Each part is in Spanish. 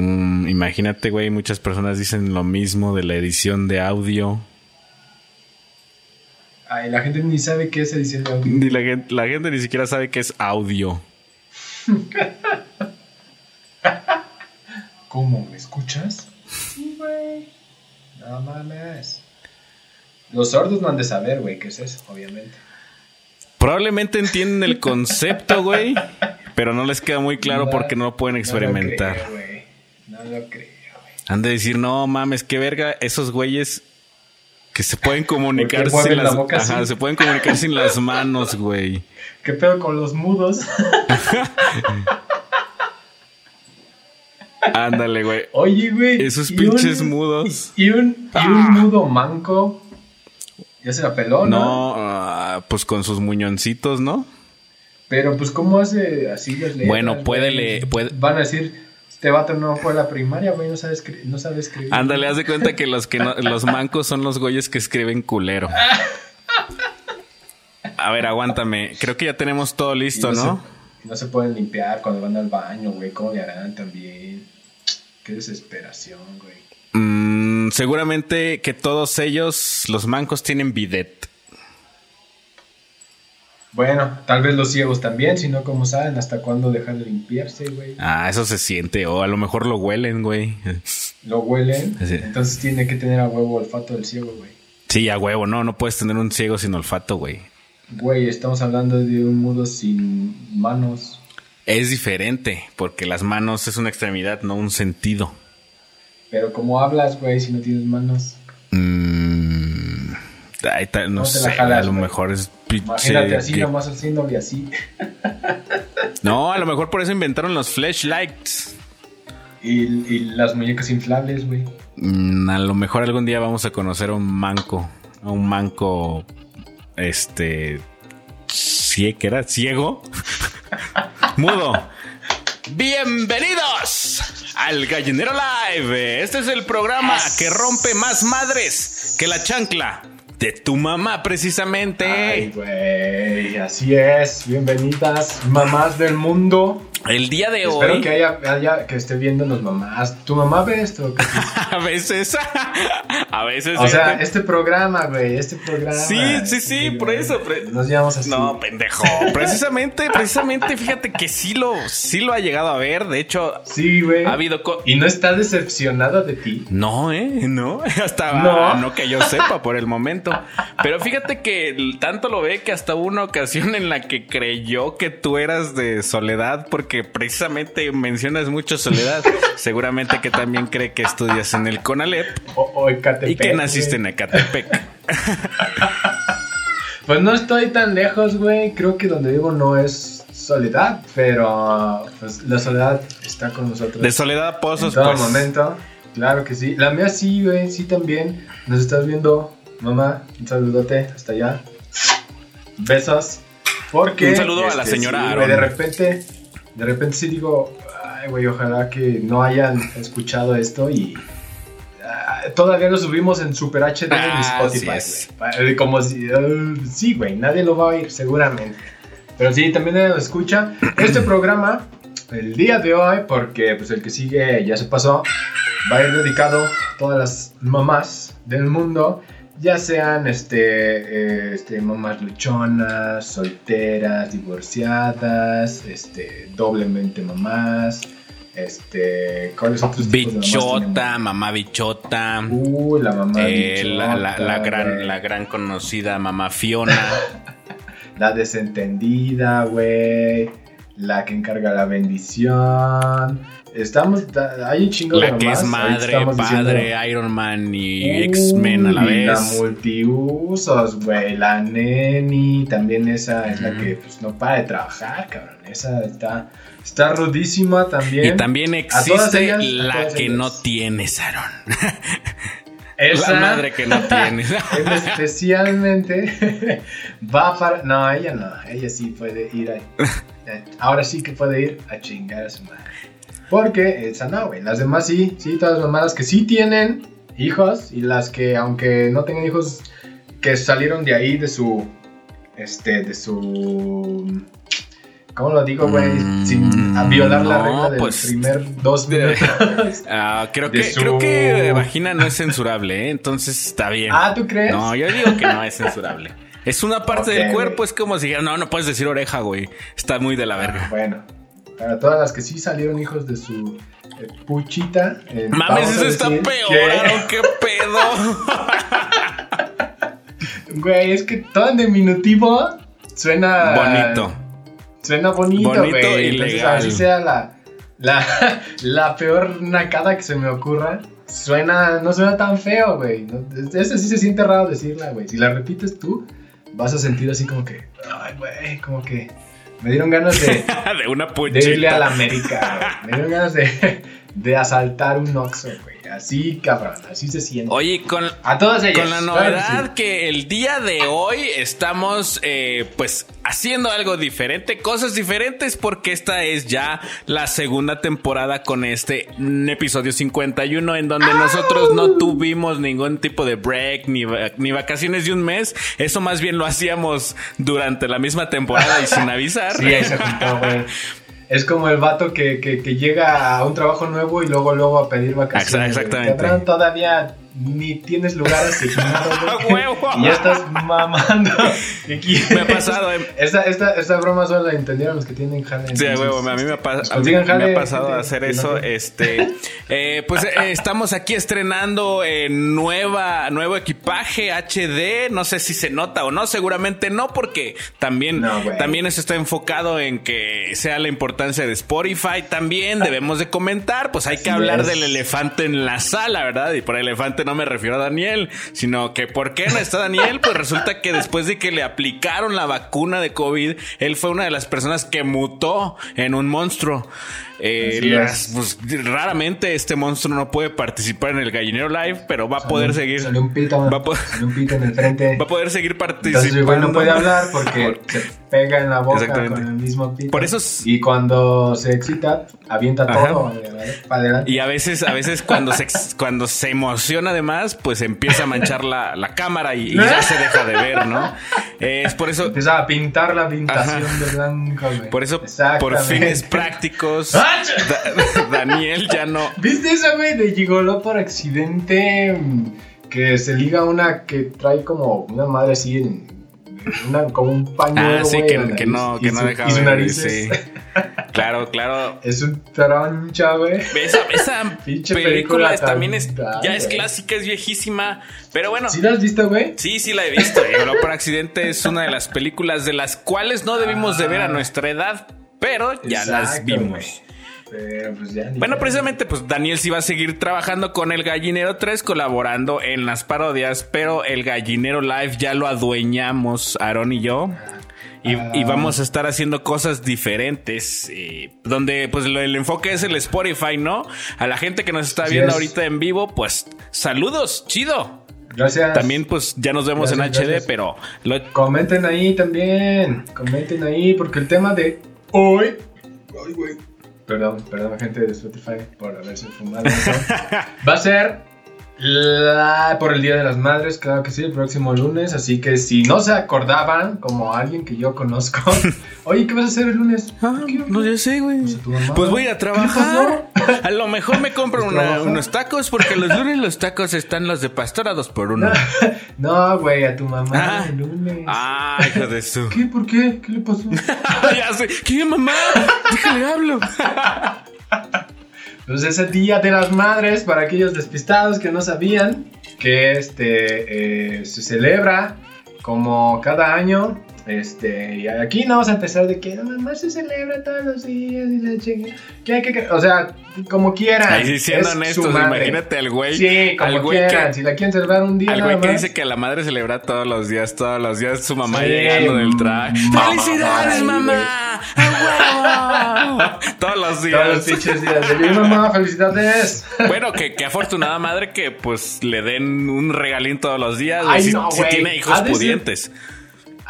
Mm, imagínate, güey, muchas personas dicen lo mismo de la edición de audio. Ay, la gente ni sabe qué es edición de audio. Ni la, gente, la gente ni siquiera sabe qué es audio. ¿Cómo? ¿Me escuchas? Sí, güey. No mames. Los sordos no han de saber, güey, qué es eso, obviamente. Probablemente entienden el concepto, güey, pero no les queda muy claro porque no lo pueden experimentar. No lo creo. No lo creo, güey. Han de decir, no mames, qué verga, esos güeyes que se pueden comunicar ¿Por qué mueven sin la las boca Ajá, así? se pueden comunicar sin las manos, güey. ¿Qué pedo con los mudos? Ándale, güey. Oye, güey. Esos pinches un- mudos. Y un, y un mudo manco. Ya se la peló, ¿no? No, ah, pues con sus muñoncitos, ¿no? Pero pues, ¿cómo hace así las letras? Bueno, puede le- puede- Van a decir, este vato no fue a la primaria, güey, no sabe, escri- no sabe escribir. Ándale, haz de cuenta que los que no- los mancos son los güeyes que escriben culero. A ver, aguántame. Creo que ya tenemos todo listo, no ¿no? Se, no se pueden limpiar cuando van al baño, güey. ¿Cómo le harán también? Qué desesperación, güey. Mm, seguramente que todos ellos, los mancos, tienen bidet. Bueno, tal vez los ciegos también, si no, ¿cómo saben hasta cuándo dejar de limpiarse, güey? Ah, eso se siente. O a lo mejor lo huelen, güey. Lo huelen, Sí. entonces tiene que tener a huevo olfato del ciego, güey. Sí, a huevo, no. No puedes tener un ciego sin olfato, güey. Güey, estamos hablando de un mudo sin manos. Es diferente, porque las manos es una extremidad, no un sentido. Pero ¿cómo hablas, güey, si no tienes manos? Mm, ay, ta- no ¿Cómo te la sé, jalas, a lo mejor es pinche Imagínate así, que- nomás haciéndole así. No, a lo mejor por eso inventaron los flashlights. Y, y las muñecas inflables, güey. Mm, a lo mejor algún día vamos a conocer a un manco, a un manco, este, cie- ¿qué era? Ciego, mudo. Bienvenidos al Gallinero Live. Este es el programa que rompe más madres que la chancla de tu mamá, precisamente. Ay, güey, así es. Bienvenidas, mamás del mundo. El día de Espero hoy, que haya, haya- que esté viendo las mamás. ¿Tu mamá ve esto? ¿Qué- a veces, a veces. O sea, este programa, güey, este programa. Sí, sí, sí, por eso, pre- Nos llamamos así. No, pendejo. Precisamente, precisamente, fíjate que sí lo, sí lo ha llegado a ver. De hecho, Sí, güey. ha habido. co- ¿Y no está decepcionado de ti? no, ¿eh? No, hasta No. no. que yo sepa por el momento. Pero fíjate que tanto lo ve que hasta hubo una ocasión en la que creyó que tú eras de soledad, porque precisamente mencionas mucho soledad. Seguramente que también cree que estudias en el CONALEP O, o Ecatepec, y que naciste en Ecatepec. Pues no estoy tan lejos, güey. Creo que donde vivo no es soledad, pero pues, la soledad está con nosotros. De soledad a en pozos, todo pues. momento. Claro que sí. La mía sí, güey, sí también. Nos estás viendo, mamá. Un saludote hasta allá. Besos. Porque. Un saludo a la este, señora sí, Aaron. de repente, de repente sí digo, ay, güey, ojalá que no hayan escuchado esto y. ah, Todavía lo subimos en Super HD en Ah, Spotify, así es. güey. Como si. eh, sí, güey, nadie lo va a oír, seguramente. Pero sí, también nadie lo escucha. Este programa, el día de hoy, porque pues el que sigue ya se pasó, va a ir dedicado a todas las mamás del mundo, ya sean este, eh, este mamás luchonas, solteras, divorciadas, este, doblemente mamás, este, ¿cuáles otros Bichota, mamá bichota. Uy, la mamá eh, la, la- la bichota, gran, la gran conocida mamá Fiona. La desentendida, güey. La que encarga la bendición. Estamos. Hay un chingo de la que es madre, padre, diciendo- Iron Man y X-Men a la Uy, La vez. multiusos, güey. La neni. También esa es la que pues, no para de trabajar, cabrón. Esa está. Está rudísima también. Y también existe ellas, la que ellas. no tienes, Aaron. Esa, La madre que no tienes. en especialmente va para. No, ella no. Ella sí puede ir a. eh, Ahora sí que puede ir a chingar a su madre. Porque esa no, güey. Las demás sí, sí, todas las mamadas que sí tienen hijos y las que, aunque no tengan hijos, que salieron de ahí, de su. Este, de su. ¿Cómo lo digo, güey? Mm, Sin a violar la regla del pues, primer dos minutos. Ah, creo, De que, su- creo que vagina no es censurable, ¿eh? entonces está bien. ah, ¿tú crees? No, yo digo que no es censurable. Es una parte del cuerpo, es como si no, no puedes decir oreja, güey. Está muy de la verga. Bueno, para todas las que sí salieron hijos de su eh, puchita. eh, Mames, eso está peor, que- qué pedo. Güey, es que todo en diminutivo suena. Bonito. Suena bonito, Bonito güey. y Entonces, legal. así sea la, la, la peor nacada que se me ocurra. Suena, no suena tan feo, güey. No, ese sí se siente raro decirla, güey. Si la repites tú, vas a sentir así como que, ay, güey, como que me dieron ganas de, de una de irle a la puchita. América, güey. Me dieron ganas de, de asaltar un Oxxo, güey. Así, cabrón, así se siente. Oye, con, a todas ellas. Con la claro que novedad sí. que el día de hoy estamos eh, pues haciendo algo diferente, cosas diferentes porque esta es ya la segunda temporada con este episodio 51 en donde nosotros no tuvimos ningún tipo de break ni, ni vacaciones de un mes, eso más bien lo hacíamos durante la misma temporada y sin avisar. Sí, ahí se juntó, güey. Es como el vato que, que, que llega a un trabajo nuevo y luego luego a pedir vacaciones. Exactamente. Cabrón, todavía ni tienes lugar asignado. Y ya estás mamando. Me ha pasado, eh. Esta, esta, esta broma solo la entendieron los que tienen jale. Sí, huevo, a mí me ha, pas- a mí consigan me ha pasado gente, hacer eso. no- Este, eh, pues eh, estamos aquí estrenando eh, nueva, nuevo equipaje HD. No sé si se nota o no, seguramente no, porque también, No, también eso está enfocado en que sea la importancia de Spotify. También debemos de comentar, pues hay que hablar es. del elefante en la sala, ¿verdad? Y por elefante no me refiero a Daniel, sino que ¿por qué no está Daniel? Pues resulta que después de que le aplicaron la vacuna de COVID, él fue una de las personas que mutó en un monstruo. Eh, las- pues, raramente este monstruo no puede participar en el gallinero live, pero va a poder seguir. Salió un pito, Va a po- un pito en el frente. Va a poder seguir participando. güey no puede hablar porque se pega en la boca con el mismo pito. Por eso es- Y cuando se excita, avienta Ajá. todo para adelante. Y a veces, a veces cuando se, cuando se emociona además, pues empieza a manchar la, la cámara y, y ya se deja de ver, ¿no? Eh, es por eso, Empieza a pintar la pintación Ajá. de blanco, güey. por eso, por fines prácticos, ¡Ah! Da- Daniel ya no. ¿Viste eso, güey? De Gigoló por accidente mm, que se liga una que trae como una madre así en. Una, como un pañuelo. Ah, sí, que, la que no, que no su- deja Y su ver, nariz sí. es, Claro, claro. es un troncha, güey. Esa, esa película, película es- también es, ya es güey. clásica, es viejísima, pero bueno. ¿Sí lo has visto, güey? Sí, sí la he visto. Y Voló por accidente es una de las películas de las cuales no debimos de ver a nuestra edad, pero ya las Exacto, vimos. güey. Pero pues ya. Bueno, precisamente, pues Daniel sí va a seguir trabajando con el Gallinero 3, colaborando en las parodias, pero el Gallinero Live ya lo adueñamos, Aaron y yo. Y, Ah. y vamos a estar haciendo cosas diferentes, eh, donde pues lo- el enfoque es el Spotify, ¿no? A la gente que nos está Así viendo es. ahorita en vivo, pues saludos, chido. Gracias. También pues ya nos vemos en HD, gracias. pero lo, Comenten ahí también. Comenten ahí porque el tema de hoy. Ay, güey. Perdón, perdón, gente de Spotify por haberse fumado eso. Va a ser la, por el Día de las Madres, claro que sí, el próximo lunes. Así que si no se acordaban, como alguien que yo conozco, oye, ¿qué vas a hacer el lunes? Ah, ¿Qué? no, ya sé, güey. Pues. Pues voy a ¿Qué trabajar. A lo mejor me compro una- unos tacos porque los lunes los tacos están los de pastor a dos por uno. No, güey, a tu mamá Ah. el lunes. Ah, hijo de su. ¿Qué? ¿Por qué? ¿Qué le pasó? ya sé. ¿Qué mamá? Déjale hablo. Pues ese Día de las Madres, para aquellos despistados que no sabían, que este eh, se celebra como cada año. Este, y aquí no vamos a empezar de que mamá se celebra todos los días y la chinga. Que hay que, o sea, como quieran. Ahí sí, siendo es su honestos, madre. imagínate al güey. Sí, como al güey quieran. que- si la quieren celebrar un día, Al güey que dice que la madre celebra todos los días, todos los días, su mamá Sí, llegando del traje. ¡Felicidades, mamá! ¡Ah, huevo! todos los días. Todos los pinches días. De mi mamá, felicidades. Bueno, que, que afortunada madre que pues le den un regalín todos los días, Ay, si, no, si güey. tiene hijos pudientes.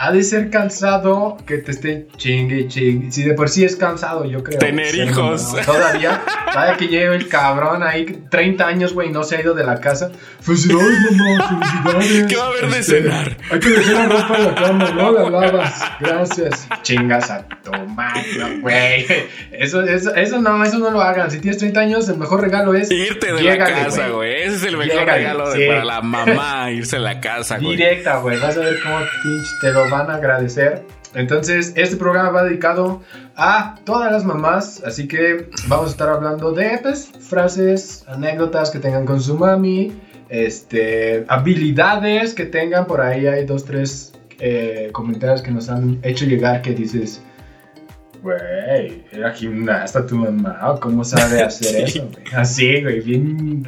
Ha de ser cansado que te esté chingue, chingue. Si de por sí es cansado, yo creo. Tener hijos. Todavía, vaya que lleve el cabrón ahí, 30 años, güey, no se ha ido de la casa. Felicidades, mamá, felicidades. ¿Qué va a haber de Este, cenar? Hay que dejar la ropa en la cama, no la lavas. Gracias. Chingas a tomar, güey. Eso, eso, eso no, eso no lo hagan. Si tienes 30 años, el mejor regalo es. Irte de llégale, la casa, güey. Ese es el mejor Llégale, regalo de- para la mamá, irse a la casa, güey. Directa, güey. Vas a ver cómo pinche te lo van a agradecer. Entonces, este programa va dedicado a todas las mamás. Así que vamos a estar hablando de pues, frases, anécdotas que tengan con su mami, este, habilidades que tengan. Por ahí hay dos, tres eh, comentarios que nos han hecho llegar que dices. Güey, era gimnasta tu mamá, ¿o ¿cómo sabe hacer Sí. eso? Así, güey, bien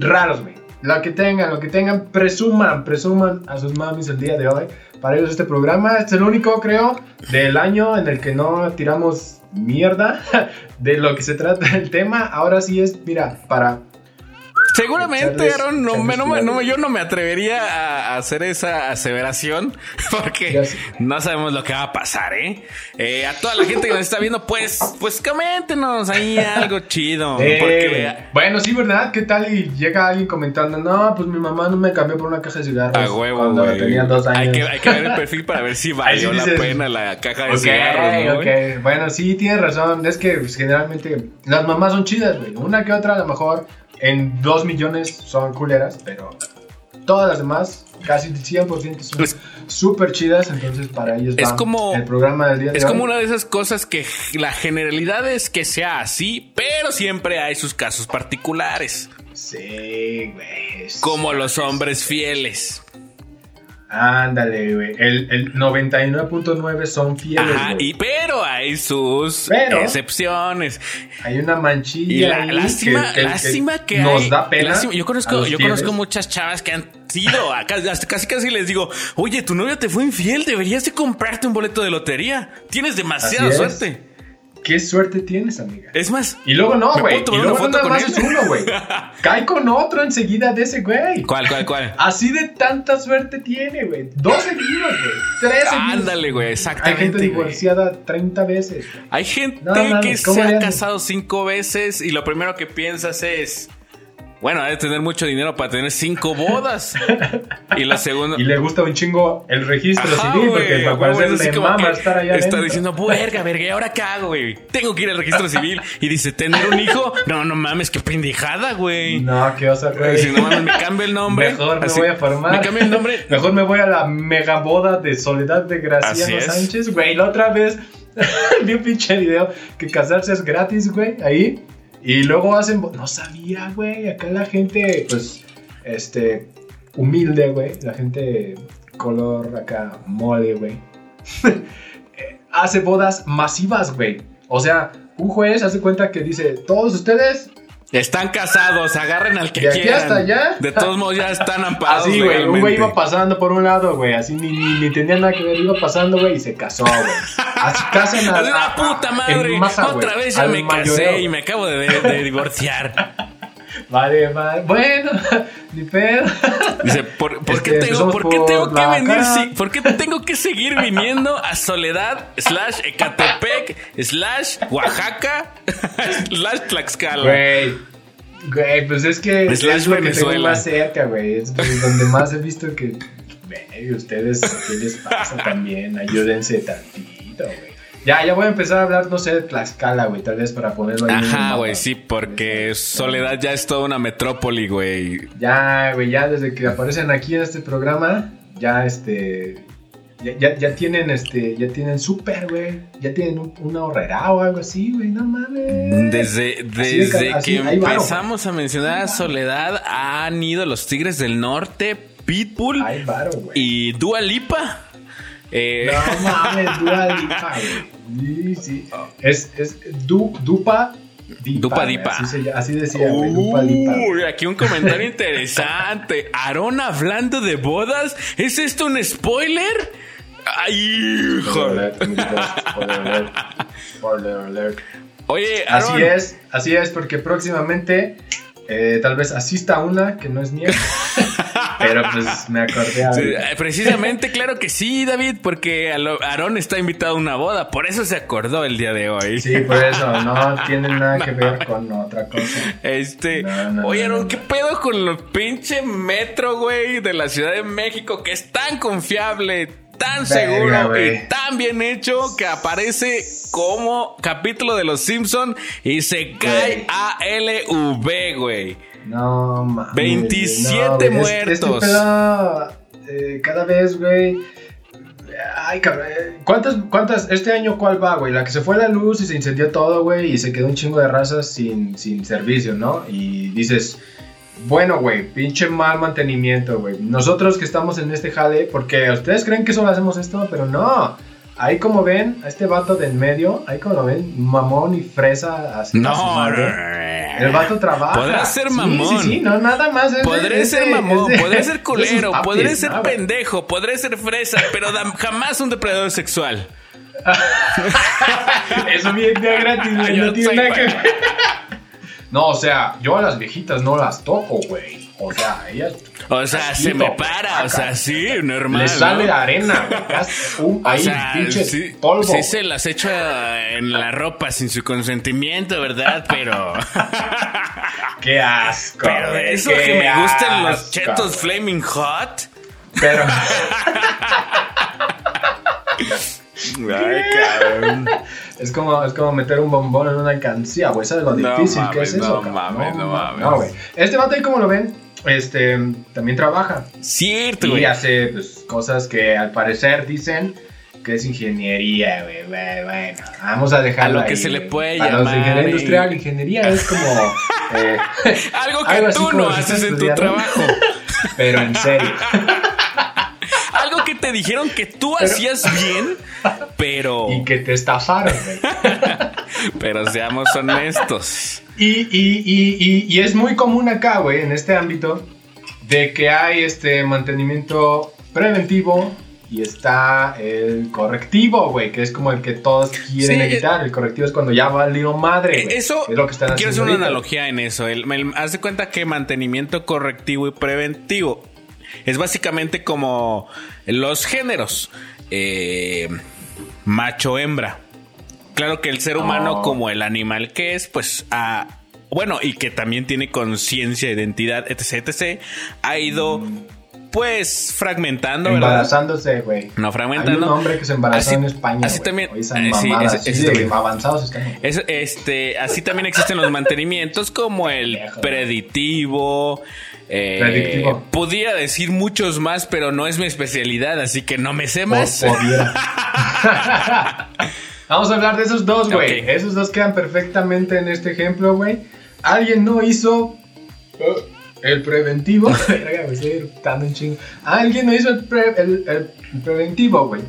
raros, güey. Lo que tengan, lo que tengan, presuman, presuman a sus mamis el día de hoy. Para ellos este programa es el único, creo, del año en el que no tiramos mierda de lo que se trata el tema. Ahora sí es, mira, para... Seguramente, Aaron, no, me- no me- yo no me atrevería a hacer esa aseveración porque no sabemos lo que va a pasar, ¿eh? Eh, A toda la gente que nos está viendo, pues, pues coméntenos ahí algo chido. Eh, porque bueno, sí, ¿verdad? ¿Qué tal? Y llega alguien comentando, no, pues mi mamá no me cambió por una caja de cigarros a huevo, cuando tenía dos años. Hay que, hay que ver el perfil para ver si valió sí la pena la caja de Ok, cigarros, ¿no, güey? ok. Bueno, sí, tienes razón. Es que pues, generalmente las mamás son chidas, güey. Una que otra, a lo mejor en dos millones son culeras, pero todas las demás, casi el 100% son súper chidas. Entonces, para ellos Es va como- el programa del día de Es hoy. como una de esas cosas que la generalidad es que sea así, pero siempre hay sus casos particulares, Sí, güey. como los hombres fieles. Ándale, güey. El, el 99.9 son fieles, Ajá, güey. y pero hay sus Pero- excepciones. Hay una manchilla Y la, ahí lástima, que, lástima que, nos hay- da pena. lástima- Yo conozco, yo conozco muchas chavas que han sido, hasta casi casi les digo, oye, tu novio te fue infiel, deberías de comprarte un boleto de lotería. Tienes demasiada suerte. ¿Qué suerte tienes, amiga? Es más, Y luego no, ¿Me güey. Y luego no foto nada con más él? es uno, güey. Cae con otro enseguida de ese güey. ¿cuál, cuál, cuál? Así de tanta suerte tiene, güey. Dos seguidos, güey. Tres seguidos. Ándale, güey, Hay exactamente. gente güey. divorciada 30 veces. Hay gente No mames, que ¿cómo se ha casado cinco veces y lo primero que piensas es, bueno, debe tener mucho dinero para tener cinco bodas. y lo segundo... Y le gusta un chingo el registro Ajá, civil güey, porque a para huevo, parecer le mama que estar allá Está adentro. diciendo, verga, verga, ¿y ahora qué hago, güey? Tengo que ir al registro civil. Y dice, ¿tener un hijo? No, no mames, qué pendejada, güey. No, qué osa, güey. Dice, no mames, me cambio el nombre. Mejor me Así, voy a formar. Me cambio el nombre. Mejor me voy a la mega boda de Soledad de Graciano. Sánchez, güey. La otra vez vi un pinche video que casarse es gratis, güey, ahí. Y luego hacen. No sabía, güey. Acá la gente, pues, este, humilde, güey. La gente color acá, mole, güey. Hace bodas masivas, güey. O sea, un juez hace cuenta que dice: Todos ustedes Están casados, agarren al que De aquí quieran. hasta allá. De todos modos ya están amparados Así, güey, un güey iba pasando por un lado, güey, así ni, ni, ni tenía nada que ver, iba pasando, güey, y se casó, güey. Así casan a, a- ¡ah, puta a- madre! masa, Otra vez ya me mayoreo. casé y me acabo de, de divorciar. Vale, vale, bueno, ni pedo. Dice, ¿por, por qué Este, tengo, por qué por tengo que venir? si- ¿Por qué tengo que seguir viniendo a Soledad, slash Ecatepec, slash Oaxaca, slash Tlaxcala? Güey, güey, pues es que es Slash lo que tengo más cerca, güey, es donde más he visto que, güey, ustedes, ¿qué les pasa también? Ayúdense tantito, güey. Ya, ya voy a empezar a hablar, no sé, de Tlaxcala, güey, tal vez para ponerlo ahí Ajá, güey, sí, porque Soledad ya es toda una metrópoli, güey. Ya, güey, ya desde que aparecen aquí en este programa, ya este. Ya, ya, ya tienen este. Ya tienen súper, güey. Ya tienen un, una horrera o algo así, güey. No mames. Desde, de desde así, que empezamos a mencionar a Soledad, han ido los Tigres del Norte, Pitbull varo, y Dua Lipa. Eh, No mames, Dua Lipa. Sí, sí. Es, es du, Dupa Dipa. Dupa Dipa. Así, se así decía. Dupa Dipa. Uy, aquí un comentario interesante. Aarón hablando de bodas. ¿Es esto un spoiler? Ay, Spoiler hijo. alert, amigos, Spoiler alert. Spoiler alert. Oye. Así es, así es, porque próximamente eh, tal vez asista a una que no es mía. Pero pues me acordé a Sí, eh, precisamente, claro que sí, David, porque Aarón está invitado a una boda, por eso se acordó el día de hoy. Sí, por eso, no tiene nada que ver con otra cosa. Este, No, no, oye, Aarón. ¿qué pedo con los pinche metro, güey, de la Ciudad de México que es tan confiable, tan seguro y tan bien hecho que aparece como capítulo de Los Simpson y se cae a LV, güey. No mames. 27 no, güey. Es- muertos. Este eh, cada vez, güey. Ay, cabrón. eh, ¿Cuántas, ¿Cuántas? Este año, ¿cuál va, güey? La que se fue la luz y se incendió todo, güey, y se quedó un chingo de razas sin, sin servicio, ¿no? Y dices, bueno, güey, pinche mal mantenimiento, güey. Nosotros que estamos en este jale, porque ustedes creen que solo hacemos esto, pero no. Ahí como ven, a este vato de en medio, ahí como lo ven, mamón y fresa. Así, No. El vato trabaja. Podrá ser Sí, mamón. Sí, sí, no, nada más. es Podré ser de- mamón, de- podré ser culero, papis, podré ser pendejo, podré ser fresa, pero da- jamás un depredador sexual. Eso viene de gratis, güey. No tiene nada que ver. No, o sea, yo a las viejitas no las toco, güey. O sea, ellas. O sea, se me para, o sea, sí, normal. Le sale ¿no? arena, un- O Ahí, sea, pinche sí, polvo. sí se las echa en la ropa sin su consentimiento, ¿verdad? Pero, Qué asco. pero de eso que me gustan los chetos flaming hot. Pero. Ay, cabrón. Es como, es como meter un bombón en una alcancía, güey. ¿Sabes lo No difícil que mames, es eso? no mames, no mames. No, güey. Este vato ahí, como lo ven, este, también trabaja. Cierto, Y güey. hace pues, cosas que al parecer dicen que es ingeniería, güey. Bueno, vamos a dejarlo A lo que ahí, se le puede los de llamar, ingeniería eh. industrial, ingeniería es como... eh, Algo que algo tú no haces en tu trabajo. pero en serio. Te dijeron que tú hacías bien, pero. y que te estafaron, güey. Pero seamos honestos. Y, y, y, y, es muy común acá, güey, en este ámbito, de que hay este mantenimiento preventivo y está el correctivo, güey, que es como el que todos quieren Sí, evitar. El correctivo es cuando ya valió madre, güey. Eso, es lo que están quiero hacer haciendo una ahorita. analogía en eso. El, el- haz de cuenta que mantenimiento correctivo y preventivo es básicamente como los géneros. Eh, macho-hembra. Claro que el ser humano, Oh. como el animal que es, pues ah, bueno, y que también tiene conciencia, identidad, etc, etc, ha ido pues fragmentando, ¿verdad? Embarazándose, güey. No, Hay fragmentando. un hombre que se embarazó Así- en España. así también- eh, sí, ese- así de avanzados. Es- este, así también existen los mantenimientos como el Pendejo. Predictivo. eh. Pudiera decir muchos más, pero no es mi especialidad, así que no me sé Por- más. Vamos a hablar de esos dos, güey. Esos dos quedan perfectamente en este ejemplo, güey. Alguien no hizo eh, el preventivo. Verga, me estoy eructando un chingo. Alguien no hizo el, pre- el- el preventivo, güey.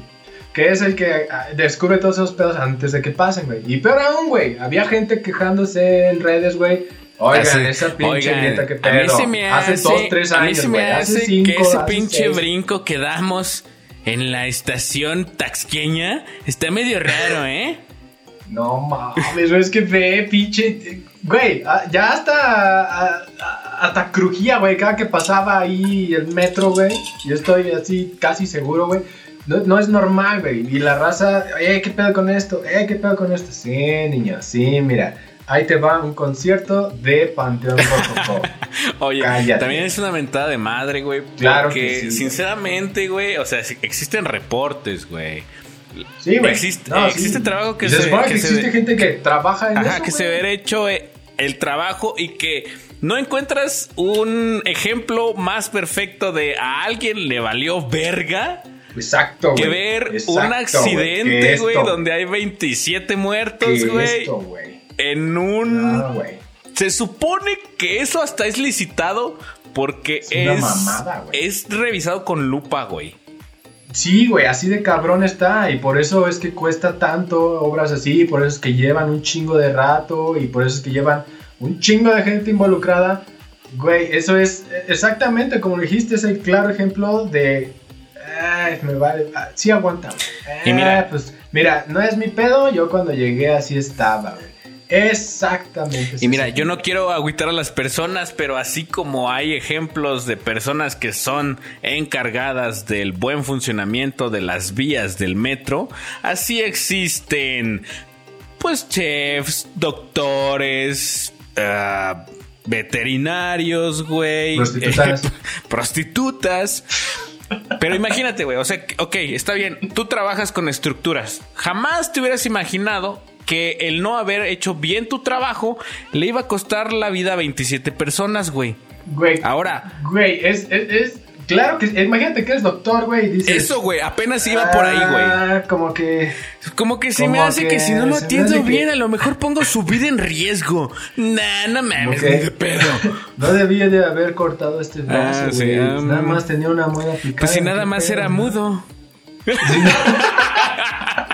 Que es el que ah, descubre todos esos pedos antes de que pasen, güey. Y peor aún, güey. Había gente quejándose en redes, güey. Oigan, esa pinche oigan, que a mí pedo. se me hace, hace, dos, tres a mí años, se me. Hace hace cinco, que ese pinche seis. brinco que damos en la estación taxqueña está medio raro, ¿eh? No mames, es que ve, pinche. Güey, ah, ya hasta. ah, ah, hasta crujía, güey, cada que pasaba ahí el metro, güey. Yo estoy así casi seguro, güey. No, no es normal, güey. Y la raza, eh, ¿qué pedo con esto? Eh, ¿qué pedo con esto? Sí, niño, sí, mira. Ahí te va un concierto de Panteón Rococó. Oye, Cállate. también es una mentada de madre, güey. Claro que sí, sinceramente, güey, o sea, existen reportes, güey. Sí, güey. Existe- No, sí. existe trabajo que se, que que se existe ve- gente que trabaja en Ajá, eso. que se hubiera hecho eh, el trabajo y que no encuentras un ejemplo más perfecto de a alguien le valió verga Exacto, que güey. ver Exacto, un que accidente, güey, donde hay 27 muertos, que güey. En un... No. Se supone que eso hasta es licitado porque Es es, una mamada, güey. es revisado con lupa, güey. Sí, güey, así de cabrón está. Y por eso es que cuesta tanto obras así. Por eso es que llevan un chingo de rato. Y por eso es que llevan un chingo de gente involucrada. Güey, eso es exactamente como dijiste. Es el claro ejemplo de. Ay, me vale. ah, Sí, aguanta. güey. Y mira- Ah, pues mira, no es mi pedo. Yo cuando llegué así estaba, güey. Exactamente. Y mira, yo no quiero agüitar a las personas, pero así como hay ejemplos de personas que son encargadas del buen funcionamiento de las vías del metro, así existen pues chefs, doctores, uh, veterinarios, güey. Prostitutas. prostitutas. Pero imagínate, güey, o sea, ok, está bien, tú trabajas con estructuras. Jamás te hubieras imaginado que el no haber hecho bien tu trabajo le iba a costar la vida a 27 personas, güey. Güey. Ahora. Güey, es, es, es Claro que imagínate que eres doctor, güey. Eso, güey, apenas iba por ahí, güey. Ah, como que. Como que se me hace que, si no lo atiendo bien, a lo mejor pongo su vida en riesgo. Nah, no mames, ni de pedo. No debía de haber cortado este brazo, ah. Um, nada más tenía una muela picada. Pues si nada más era mudo.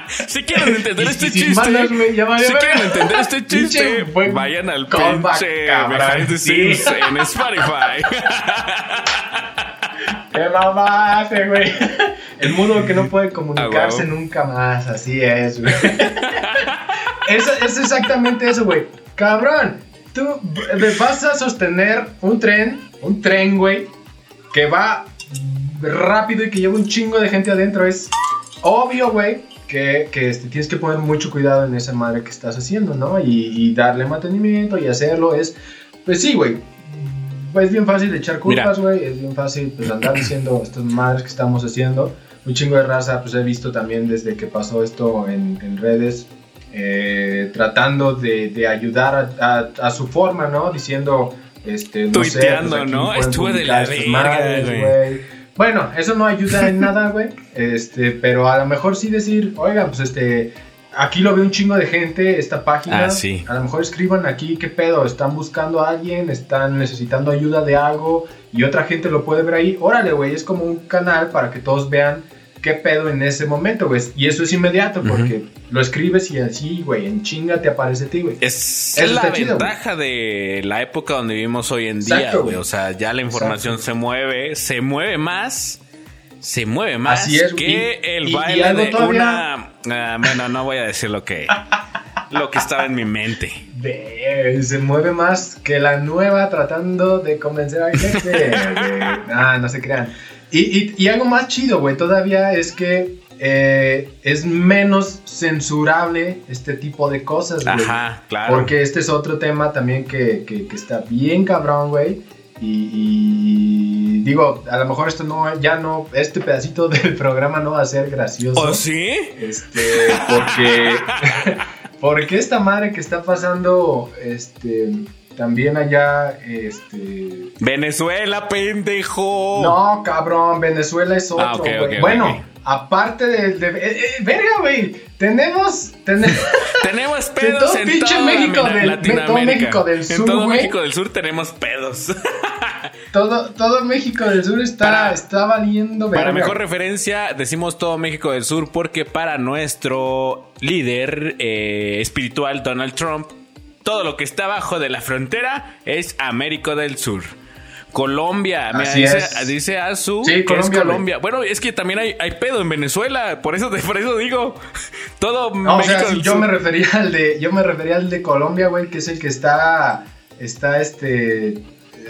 si quieren entender este chiste, si quieren entender este chiste, vayan al pinche behind the scenes en Spotify. ¡Qué mamaste, güey! El mudo que no puede comunicarse nunca más, así es, güey. Es, es exactamente eso, güey. Cabrón, tú vas a sostener un tren, un tren, güey, que va rápido y que lleva un chingo de gente adentro. Es obvio, güey, que, que este, tienes que poner mucho cuidado en esa madre que estás haciendo, ¿no? Y, y darle mantenimiento y hacerlo es, pues sí, güey es bien fácil echar culpas, güey. Es bien fácil pues, andar diciendo estas madres que estamos haciendo. Un chingo de raza, pues he visto también desde que pasó esto en, en redes, eh, tratando de, de ayudar a, a, su forma, ¿no? Diciendo, este, no Tuiteando, sé, pues, ¿no? Estuve de la verga, güey. Bueno, eso no ayuda en nada, güey. Este, pero a lo mejor sí decir, oigan, pues este, aquí lo ve un chingo de gente, esta página. Ah, sí. A lo mejor escriban aquí qué pedo, están buscando a alguien, están necesitando ayuda de algo y otra gente lo puede ver ahí. Órale, güey, es como un canal para que todos vean qué pedo en ese momento, güey. Y eso es inmediato porque lo escribes y así, güey, en chinga te aparece a ti, güey. Es la ventaja de la época donde vivimos hoy en día, güey. O sea, ya la información se mueve, se mueve más se mueve más que el baile de una. Ah, bueno, no voy a decir lo que, lo que estaba en mi mente. se mueve más que la nueva tratando de convencer a gente. ah, no se crean. Y, y, algo más chido, güey, todavía es que eh, es menos censurable este tipo de cosas, güey. Ajá, claro. Porque este es otro tema también que, que, que está bien cabrón, güey. Y, digo, a lo mejor esto no, ya no, este pedacito del programa no va a ser gracioso. ¿Oh, sí? Este, porque, porque esta madre que está pasando, este, también allá, este... Venezuela, pendejo. No, cabrón, Venezuela es ah, otro, bueno, aparte de, de eh, eh, verga, güey, tenemos, tenemos, tenemos pedos en toda México del, Latinoamérica. Todo México del Sur, En todo México del Sur tenemos pedos. todo, todo México del Sur está, está valiendo verga. Para mejor referencia, decimos todo México del Sur porque para nuestro líder eh, espiritual Donald Trump, todo lo que está abajo de la frontera es Américo del Sur. Colombia, mira, dice, dice Azu sí, Colombia, es Colombia. Bueno, es que también hay, hay, pedo en Venezuela, por eso, por eso digo, todo no, México o sea, yo me refería al de, yo me refería al de Colombia, güey, que es el que está, está este,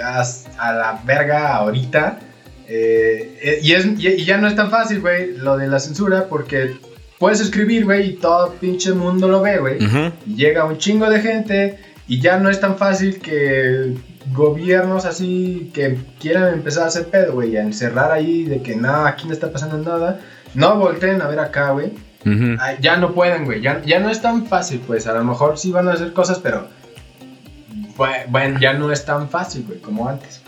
a, a la verga ahorita. Eh, eh y, es, y, ya no es tan fácil, güey, lo de la censura, porque puedes escribir, güey, y todo pinche mundo lo ve, güey. Uh -huh. Y llega un chingo de gente, y ya no es tan fácil que gobiernos así que quieran empezar a hacer pedo, güey, a encerrar ahí de que nada, aquí no está pasando nada, no volteen a ver acá, güey. Uh -huh. Ya no pueden, güey, ya, ya no es tan fácil, pues a lo mejor sí van a hacer cosas, pero bueno, ya no es tan fácil, güey, como antes.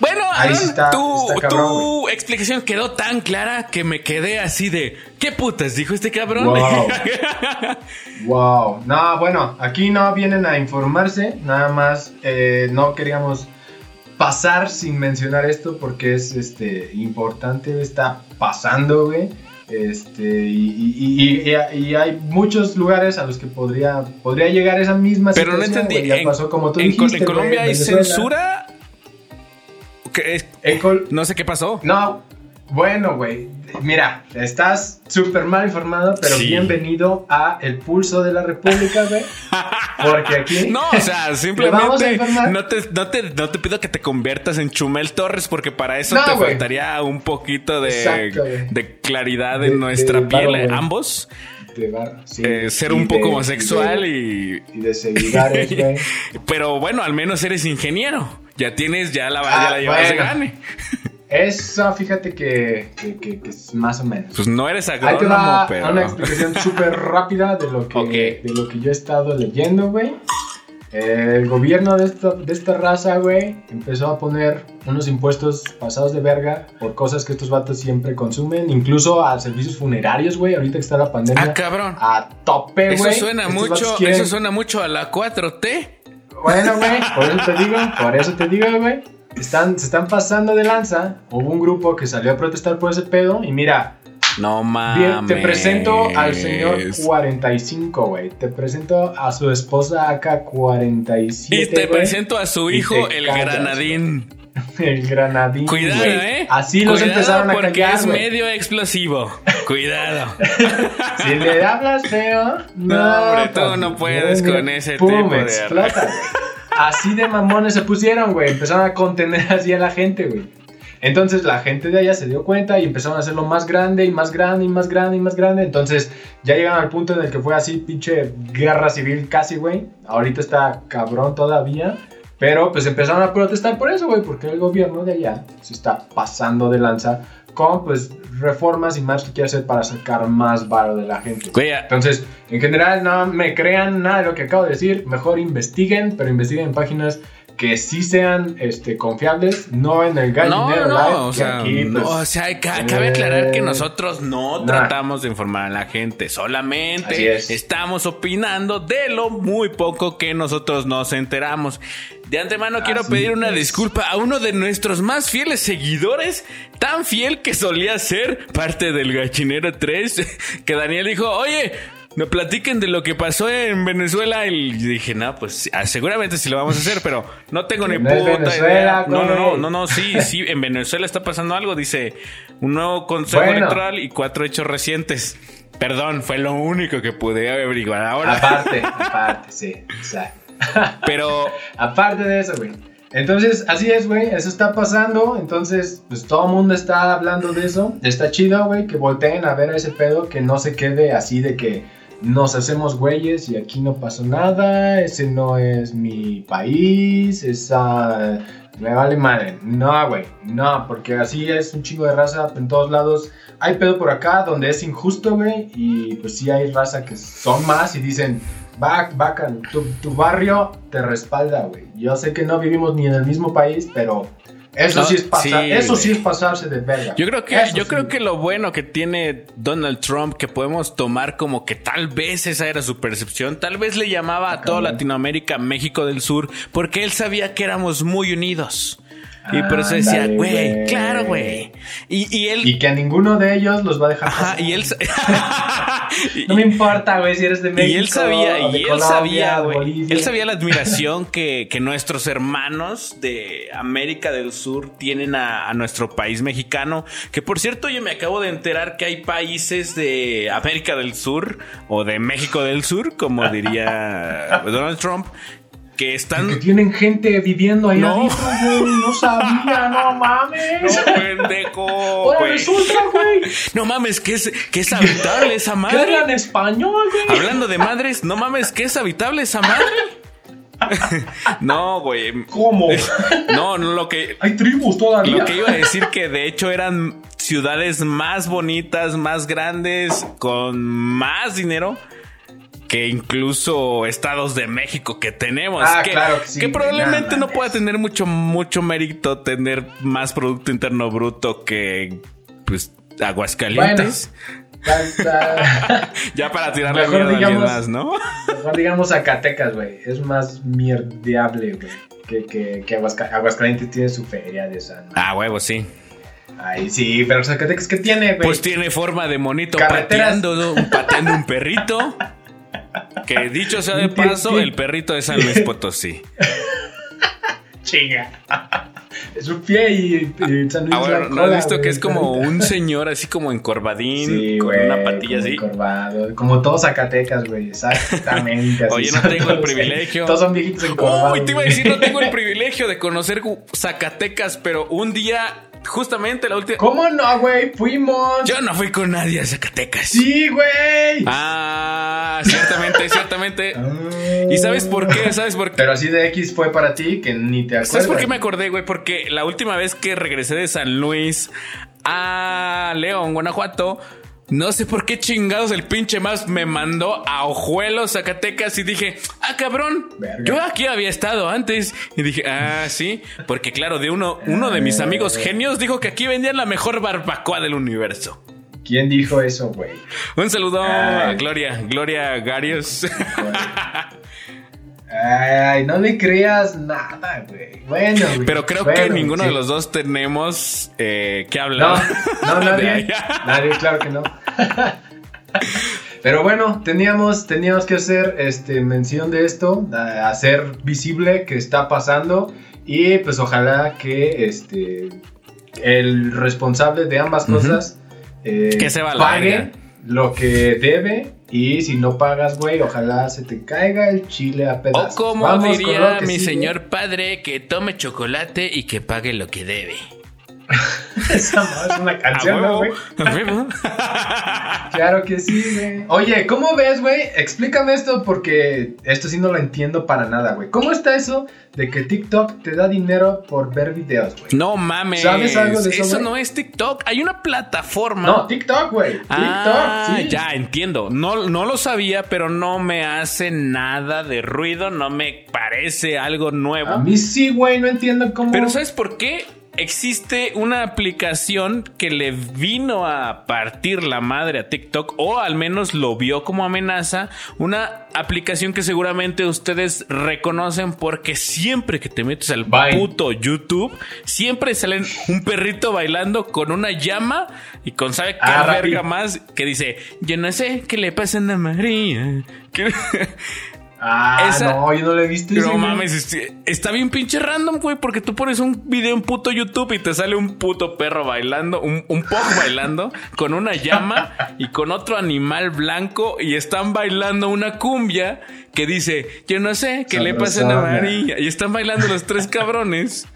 Bueno, sí está, tu, está tu explicación quedó tan clara que me quedé así de ¿qué putas dijo este cabrón? Wow. wow. No, bueno, aquí no vienen a informarse, nada más eh, no queríamos pasar sin mencionar esto porque es este importante, está pasando, güey. Este, y, y, y, y, hay muchos lugares a los que podría, podría llegar esa misma Pero situación. no entendí. Ya en, pasó como tú en, dijiste, ¿En Colombia hay Venezuela. censura? No sé qué pasó. No, Bueno, güey, mira, estás súper mal informado, pero Sí. bienvenido a El Pulso de la República, güey. Porque aquí... No, o sea, simplemente no te, no, te, no te pido que te conviertas en Chumel Torres porque para eso No, te faltaría un poquito de, Exacto, güey. de claridad De- en nuestra de piel, barro, ambos. de bar- sí, Eh, ser y un poco homosexual y... y... de- Y de seguidores, güey. Pero bueno, al menos eres ingeniero. Ya tienes, ya la, Ah, ya la llevas de gane. Eso, fíjate que, que, que- que es más o menos. Pues no eres Ahí te agrónomo, va pero... una explicación súper rápida de lo, que, de lo que yo he estado leyendo, güey. El gobierno de esta, de esta raza, güey, empezó a poner unos impuestos pasados de verga por cosas que estos vatos siempre consumen, incluso a servicios funerarios, güey, ahorita que está la pandemia. Ah, cabrón. A tope, Eso güey. suena Estos mucho, quieren- eso suena mucho a la 4T. Bueno, güey, por eso te digo, por eso te digo, güey. Están, se están pasando de lanza. Hubo un grupo que salió a protestar por ese pedo. Y mira, No mames. bien, te presento al señor 45, güey. Te presento a su esposa acá 47. Y te presento a su hijo, el callas, granadín. El granadín. Cuidado. ¿eh? Así los Cuidado empezaron a porque callar, es medio explosivo. Cuidado. Si le hablas feo, no, No, hombre, tú no puedes con ese pum, tipo de- explota. Así de mamones se pusieron, güey. Empezaron a contener así a la gente, güey. Entonces la gente de allá se dio cuenta y empezaron a hacerlo más grande y más grande y más grande y más grande. Entonces ya llegaron al punto en el que fue así, pinche guerra civil casi, güey. Ahorita está cabrón todavía. Pero pues empezaron a protestar por eso, güey, porque el gobierno de allá se está pasando de lanza con pues reformas y más que quiere hacer para sacar más varo de la gente. Entonces, en general, no me crean nada de lo que acabo de decir. Mejor investiguen, pero investiguen en páginas que sí sean este, confiables, no en el no, gallinero no, live. o sea, aquí, no, pues, o sea, ca- cabe aclarar que nosotros no nah. tratamos de informar a la gente, solamente es. estamos opinando de lo muy poco que nosotros nos enteramos. De antemano quiero pedir una es. disculpa a uno de nuestros más fieles seguidores, tan fiel que solía ser parte del Gachinero 3, que Daniel dijo, oye, me platiquen de lo que pasó en Venezuela y dije, no, pues ah, seguramente sí lo vamos a hacer, pero no tengo ni No puta idea. No, no, no, no, no, sí, sí, en Venezuela está pasando algo, dice, un nuevo consejo Bueno. electoral y cuatro hechos recientes. Perdón, fue lo único que pude averiguar ahora. Aparte, aparte, sí, exacto. Pero Aparte de eso, güey. Entonces, así es, güey. Eso está pasando. Entonces, pues todo el mundo está hablando de eso. Está chido, güey, que volteen a ver a ese pedo. Que no se quede así de que nos hacemos güeyes y aquí no pasó nada. Ese no es mi país. Esa. Me vale madre. No, güey. No, porque así es un chingo de raza en todos lados. Hay pedo por acá donde es injusto, güey. Y pues sí hay raza que son más y dicen. Va, Bacan, tu, tu barrio te respalda, güey. Yo sé que no vivimos ni en el mismo país, pero eso No, sí es pasar, sí, eso sí es pasarse de verga. yo creo que Eso yo sí. creo que lo bueno que tiene Donald Trump que podemos tomar como que tal vez esa era su percepción, tal vez le llamaba a toda. Latinoamérica México del Sur porque él sabía que éramos muy unidos. Y por eso decía, güey, güey. claro, güey. Y, y él Y que a ninguno de ellos los va a dejar Ajá, pasar. y él No me importa, güey, si eres de México. Y él sabía, y él Colombia, sabía, güey. Él sabía la admiración que, que nuestros hermanos de América del Sur tienen a, a nuestro país mexicano. Que por cierto, yo me acabo de enterar que hay países de América del Sur o de México del Sur, como diría Donald Trump, que tienen gente viviendo ahí No. adentro, güey. No sabía, no mames. No, pendejo. Ahora güey. resulta, güey. No mames, que es, que es habitable esa madre. hablan español, güey. Hablando de madres, no mames, que es habitable esa madre. no, güey. ¿Cómo? No, no, lo que, Hay tribus todavía. lo que iba a decir que de hecho eran ciudades más bonitas, más grandes, con más dinero que incluso estados de México que tenemos. Ah, que, claro que sí, que probablemente no pueda tener mucho, mucho mérito tener más Producto Interno Bruto que, pues, Aguascalientes. Ya para tirarle Mejor mierda a alguien digamos- más, ¿no? Mejor digamos Zacatecas, güey. Es más mierdeable, güey. Que, que, que Aguasca- Aguascalientes tiene su feria de esa. ¿no? Ah, huevo, sí. Ay, sí, pero Zacatecas, ¿qué tiene, güey? Pues tiene forma de monito Carreteras. pateando, pateando un perrito. Que dicho sea de paso, el perrito de San Luis Potosí. Chinga. su pie y, y San Luis Ah, la bueno, ¿no has visto güey, que es como un señor así como encorvadín, Sí, con güey, una patilla como así? encorvado, como todos Zacatecas, güey, exactamente. así Oye, no tengo el privilegio. Todos son viejitos encorvados. Uy, te iba a decir, no tengo el privilegio de conocer Zacatecas, pero un día, justamente la última... ¿Cómo no, güey? Fuimos. Yo no fui con nadie a Zacatecas. Sí, güey. Ah, ciertamente, ciertamente. ¿Y sabes por qué? ¿Sabes por qué? Pero así de X fue para ti que ni te acuerdas. ¿Sabes por qué me acordé, güey? Porque la última vez que regresé de San Luis a León, Guanajuato, no sé por qué chingados el pinche más me mandó a Ojuelos, Zacatecas y dije, ah, cabrón, Verga. yo aquí había estado antes. Y dije, ah, sí, porque claro, de uno, uno de mis amigos genios dijo que aquí vendían la mejor barbacoa del universo. ¿Quién dijo eso, güey? Un saludo a. Gloria, Gloria Garios. Ay, no le creas nada, güey. Bueno, güey. Pero creo Bueno, que ninguno sí. de los dos tenemos eh, que No, hablar. no, de nadie. nadie, claro que no. Pero bueno, teníamos, teníamos que hacer este, mención de esto, hacer visible que está pasando y pues ojalá que este, el responsable de ambas cosas eh, Que se pague lo que debe y si no pagas, güey, ojalá se te caiga el chile a pedazos. O como Vamos diría mi sigue. señor padre, que tome chocolate y que pague lo que debe. Esa no es una canción, ¿no, huevo, güey? Claro que sí, güey. Oye, ¿cómo ves, güey? Explícame esto porque esto sí no lo entiendo para nada, güey. ¿Cómo está eso de que TikTok te da dinero por ver videos, güey? No mames. ¿Sabes algo de eso, güey? no es TikTok. Hay una plataforma. No, TikTok, güey. TikTok, Ah, sí. ya entiendo. No, no lo sabía, pero no me hace nada de ruido. No me parece algo nuevo. A mí sí, güey, no entiendo cómo. Pero ¿sabes por qué? Existe una aplicación que le vino a partir la madre a TikTok o al menos lo vio como amenaza. Una aplicación que seguramente ustedes reconocen porque siempre que te metes al puto YouTube, siempre salen un perrito bailando con una llama y con sabe qué Ah, verga más que dice, yo no sé qué le pasa a María. Que- Ah, esa- no, yo no lo he visto. Pero mames, este, está bien pinche random, güey, porque tú pones un video en puto YouTube y te sale un puto perro bailando, un, un pug bailando, con una llama y con otro animal blanco y están bailando una cumbia que dice, yo no sé qué le pasa a. María. Y están bailando los tres cabrones.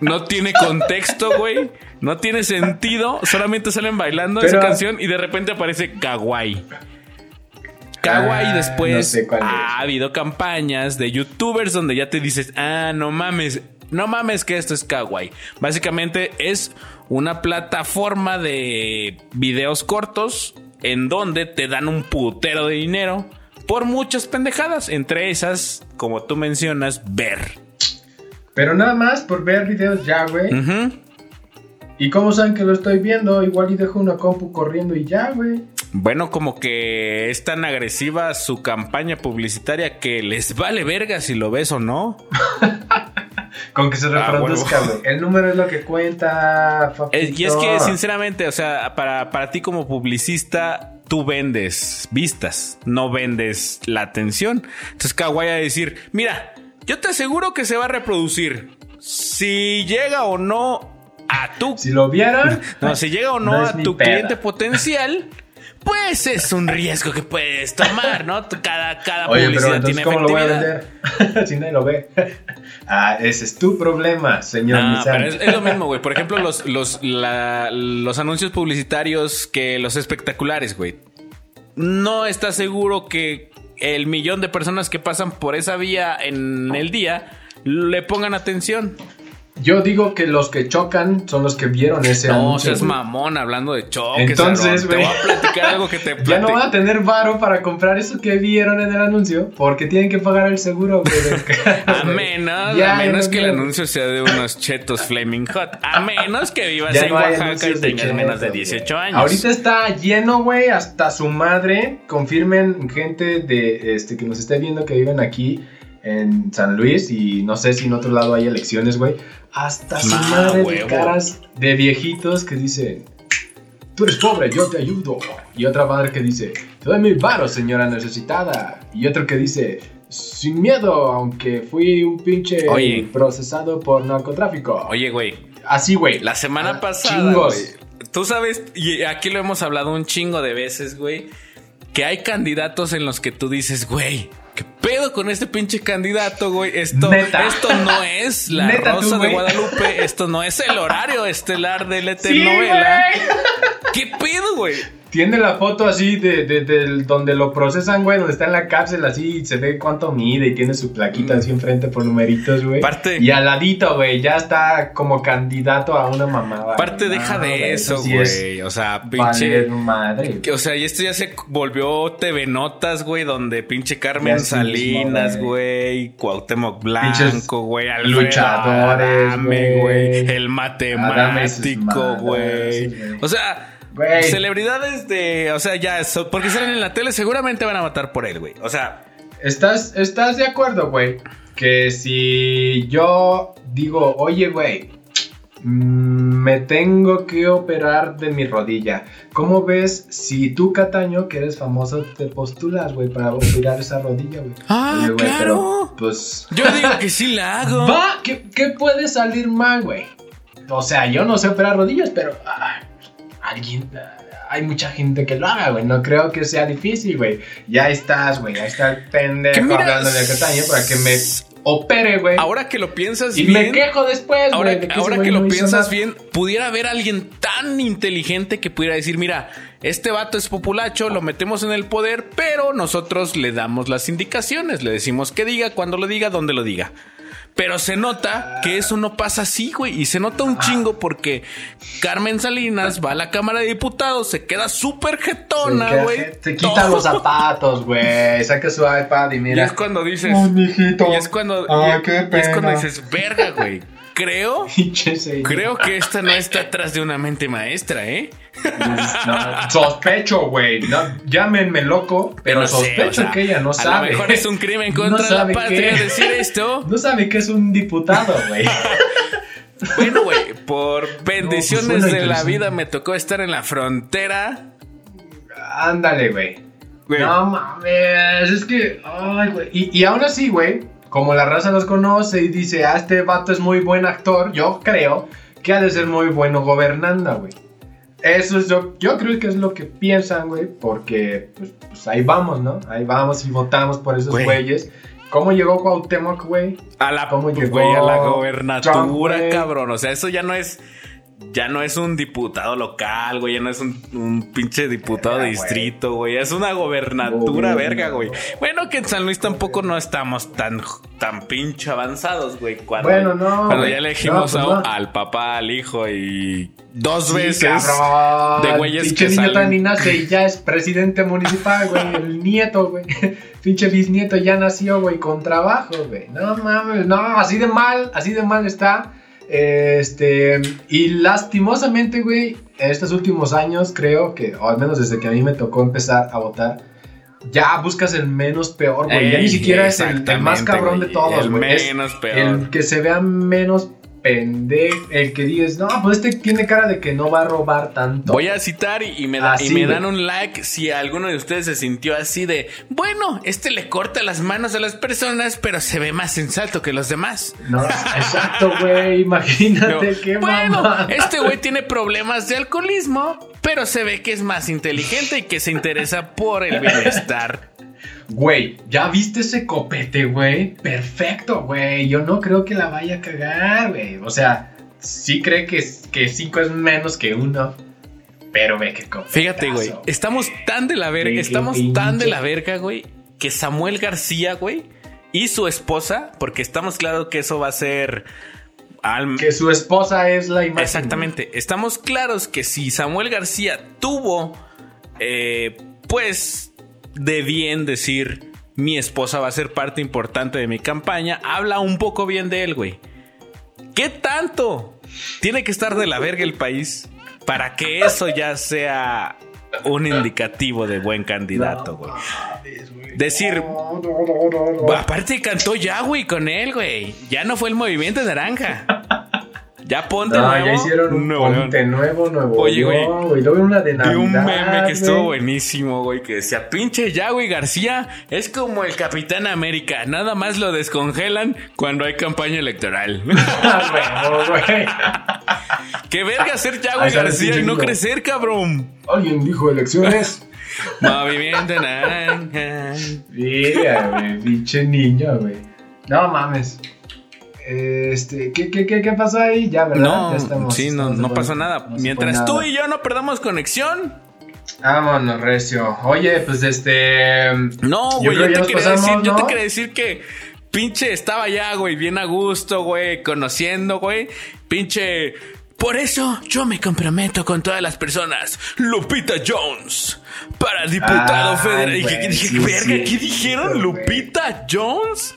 No tiene contexto, güey. No tiene sentido. Solamente salen bailando esa canción y de repente aparece Kawaii. Kawaii Ah, después no sé ha habido campañas de youtubers donde ya te dices, ah, no mames, no mames que esto es Kawaii. Básicamente es una plataforma de videos cortos en donde te dan un putero de dinero por muchas pendejadas, entre esas, como tú mencionas, ver. Pero nada más por ver videos ya, güey. ¿Y cómo saben que lo estoy viendo? Igual y dejo una compu corriendo y ya, güey. Bueno, como que es tan agresiva su campaña publicitaria que les vale verga si lo ves o no. Con que se reproduzca, Ah, güey. El número es lo que cuenta, Es- y es que, sinceramente, o sea, para, para ti como publicista, tú vendes vistas, no vendes la atención. Entonces, Kawaii va a decir: Mira, yo te aseguro que se va a reproducir. Si llega o no a tu. Si lo vieron, No, si llega o no, a tu peda. cliente potencial. Pues es un riesgo que puedes tomar, ¿no? Cada, cada Oye, pero publicidad entonces, tiene ¿cómo lo voy a vender? si nadie lo ve. ah, ese es tu problema, señor No, pero es, es lo mismo, güey. Por ejemplo, los, los, la- los anuncios publicitarios que los espectaculares, güey. No está seguro que el millón de personas que pasan por esa vía en el día le pongan atención. Yo digo que los que chocan son los que vieron ese No, anuncio. seas güey. mamón hablando de choques. Entonces, Aarón. te güey. voy a platicar algo que te Ya no van a tener varo para comprar eso que vieron en el anuncio porque tienen que pagar el seguro, güey. del carro, A güey. menos, Ya, a menos no que el anuncio sea de unos chetos Flaming Hot. A menos que vivas Ya en no hay Oaxaca y anuncios de tengas menos de chetos, 18 güey. años. Ahorita está lleno, güey, hasta su madre. Confirmen gente de este que nos esté viendo que viven aquí en San Luis y no sé si en otro lado hay elecciones, güey. Hasta su madre de caras de viejitos que dicen, tú eres pobre, yo te ayudo. Y otra madre que dice, te doy mil varos, señora necesitada. Y otro que dice, sin miedo, aunque fui un pinche Oye. procesado por narcotráfico. Oye, güey, Así, güey. la semana Ah, pasada, chingos. tú sabes, y aquí lo hemos hablado un chingo de veces, güey, que hay candidatos en los que tú dices, güey, ¿qué pedo con este pinche candidato, güey? Esto, Neta. esto no es la Neta tú, Rosa de. Guadalupe, esto no es el horario estelar de la Sí, telenovela. güey. ¿Qué pedo, güey? Tiene la foto así de, de- donde lo procesan, güey, donde está en la cárcel, así y se ve cuánto mide y tiene su plaquita así enfrente por numeritos, güey. Parte- Y al ladito, güey, ya está como candidato a una mamada. Aparte, güey. deja de güey, eso, sí es güey. O sea, pinche. madre. O sea, y esto ya se volvió TV Notas, güey, donde pinche Carmen mismo, Salinas, güey. Cuauhtémoc Blanco, güey, Alfredo luchadores, Adame, güey, el matemático, güey. O sea, Güey. celebridades de, o sea, ya, eso, porque salen en la tele, seguramente van a matar por él, güey. O sea, ¿Estás, ¿Estás de acuerdo, güey? Que si yo digo, oye, güey, mm, me tengo que operar de mi rodilla. ¿Cómo ves si tú, Cataño, que eres famoso, te postulas, güey, para operar esa rodilla, güey? Ah, Oye, güey, claro. pero, pues... yo digo que sí la hago. Va, ¿qué, qué puede salir mal, güey? O sea, yo no sé operar rodillas, pero ah, alguien, hay mucha gente que lo haga, güey. No creo que sea difícil, güey. Ya estás, güey. Ya está el pendejo Que mira, hablando de Cataño para que me opere, güey. Ahora que lo piensas Y bien. me quejo después, Ahora, de ese ahora que lo piensas bien, pudiera haber alguien tan inteligente que pudiera decir, mira, este vato es populacho, lo metemos en el poder, pero nosotros le damos las indicaciones, le decimos que diga, cuando lo diga, dónde lo diga. Pero se nota que eso no pasa así, güey. Y se nota un chingo porque Carmen Salinas va a la Cámara de Diputados, se queda súper Se jetona, güey. Se quita Todo. los zapatos, güey. Saca su iPad y Y mira. es cuando dices. Y es cuando. Ay, y- qué y es cuando pena. dices, verga, güey. Creo. Creo que esta no está atrás de una mente maestra, ¿eh? No, sospecho, güey. No, llámenme loco, pero No sé, sospecho o sea, que ella no A sabe. lo mejor es un crimen contra la patria qué. decir esto. No sabe que es un diputado, güey. Bueno, güey, por bendiciones suena de la vida me tocó estar en la frontera. Ándale, güey. Güey. No mames, es que. Ay, güey. Y, y aún así, güey, como la raza los conoce y dice, ah, este vato es muy buen actor, yo creo que ha de ser muy bueno gobernando, güey. Eso es yo, yo creo que es lo que piensan, güey, porque pues, pues ahí vamos, ¿no? Ahí vamos y votamos por esos Güey. güeyes. ¿Cómo llegó Cuauhtémoc, güey? A la, ¿Cómo pues, llegó güey, a la gobernatura, cabrón. O sea, eso ya no es. Ya no es un diputado local, güey. Ya no es un, un pinche diputado de Ah, distrito, güey. Es una gobernatura, verga, güey. Bueno, que en San Luis tampoco no estamos tan, tan pinche avanzados, güey. Cuando, Bueno, no, Cuando ya elegimos No, pues a- al papá, al hijo y dos Sí, veces cabrón. de güeyes Pinche que niño salen. tan ni nace y ya es presidente municipal, güey. El nieto, güey. Pinche bisnieto ya nació, güey, con trabajo, güey. No mames, no, así de mal, así de mal está. Este, y lastimosamente, güey, en estos últimos años, creo que, o al menos desde que a mí me tocó empezar a votar, ya buscas el menos peor, güey. Ya ni siquiera es el, el más cabrón de güey. todos, El güey. Es menos peor. El que se vea menos pendejo, el que dices, no, pues este tiene cara de que no va a robar tanto. Voy a citar y, y me, da- y me dan un like si alguno de ustedes se sintió así de, bueno, este le corta las manos a las personas, pero se ve más sensato que los demás. No, exacto, güey. Imagínate qué bueno, este güey tiene problemas de alcoholismo, pero se ve que es más inteligente y que se interesa por el bienestar. Güey, ¿ya viste ese copete, güey? Perfecto, güey. Yo no creo que la vaya a cagar, güey. O sea, sí cree que, que cinco es menos que uno. Pero ve que copete. Fíjate, güey, estamos tan de la verga, estamos tan de la verga, güey, que Samuel García, güey, y su esposa, porque estamos claros que eso va a ser... al- Que su esposa es la imagen. Exactamente. Estamos claros que si Samuel García tuvo, eh, pues, de bien decir, mi esposa va a ser parte importante de mi campaña, habla un poco bien de él, güey. ¿Qué tanto tiene que estar de la verga el país para que eso ya sea un indicativo de buen candidato, güey? Decir, aparte cantó ya, güey, con él, güey. Ya no fue el movimiento naranja. Ya ponte No, nuevo. ya hicieron un Nuevo ponte nuevo, nuevo. Oye, güey, güey. Luego una de Vi Navidad. un meme que estuvo buenísimo, güey, que decía, pinche Yahweh García es como el Capitán América, nada más lo descongelan cuando hay campaña electoral. Ah. Qué verga ser sale García y no crecer, cabrón. Alguien dijo elecciones. Movimiento naranja. Mira, güey, pinche niño, güey. No mames. Este, ¿qué, qué, qué, qué pasó ahí? Ya, ¿verdad? No, Ya estamos- sí, no, estamos no pasó nada. No Mientras tú nada. y yo no perdamos conexión. Vámonos, Recio. Oye, pues este. No, Yo güey, yo, ya te quería pasamos, decir, yo te ¿no? quería decir que pinche estaba ya, güey, bien a gusto, güey, conociendo, güey. Pinche. Por eso yo me comprometo con todas las personas. Lupita Jones para diputado federal. Sí, ¿qué cierto, dijeron? ¿Lupita Jones?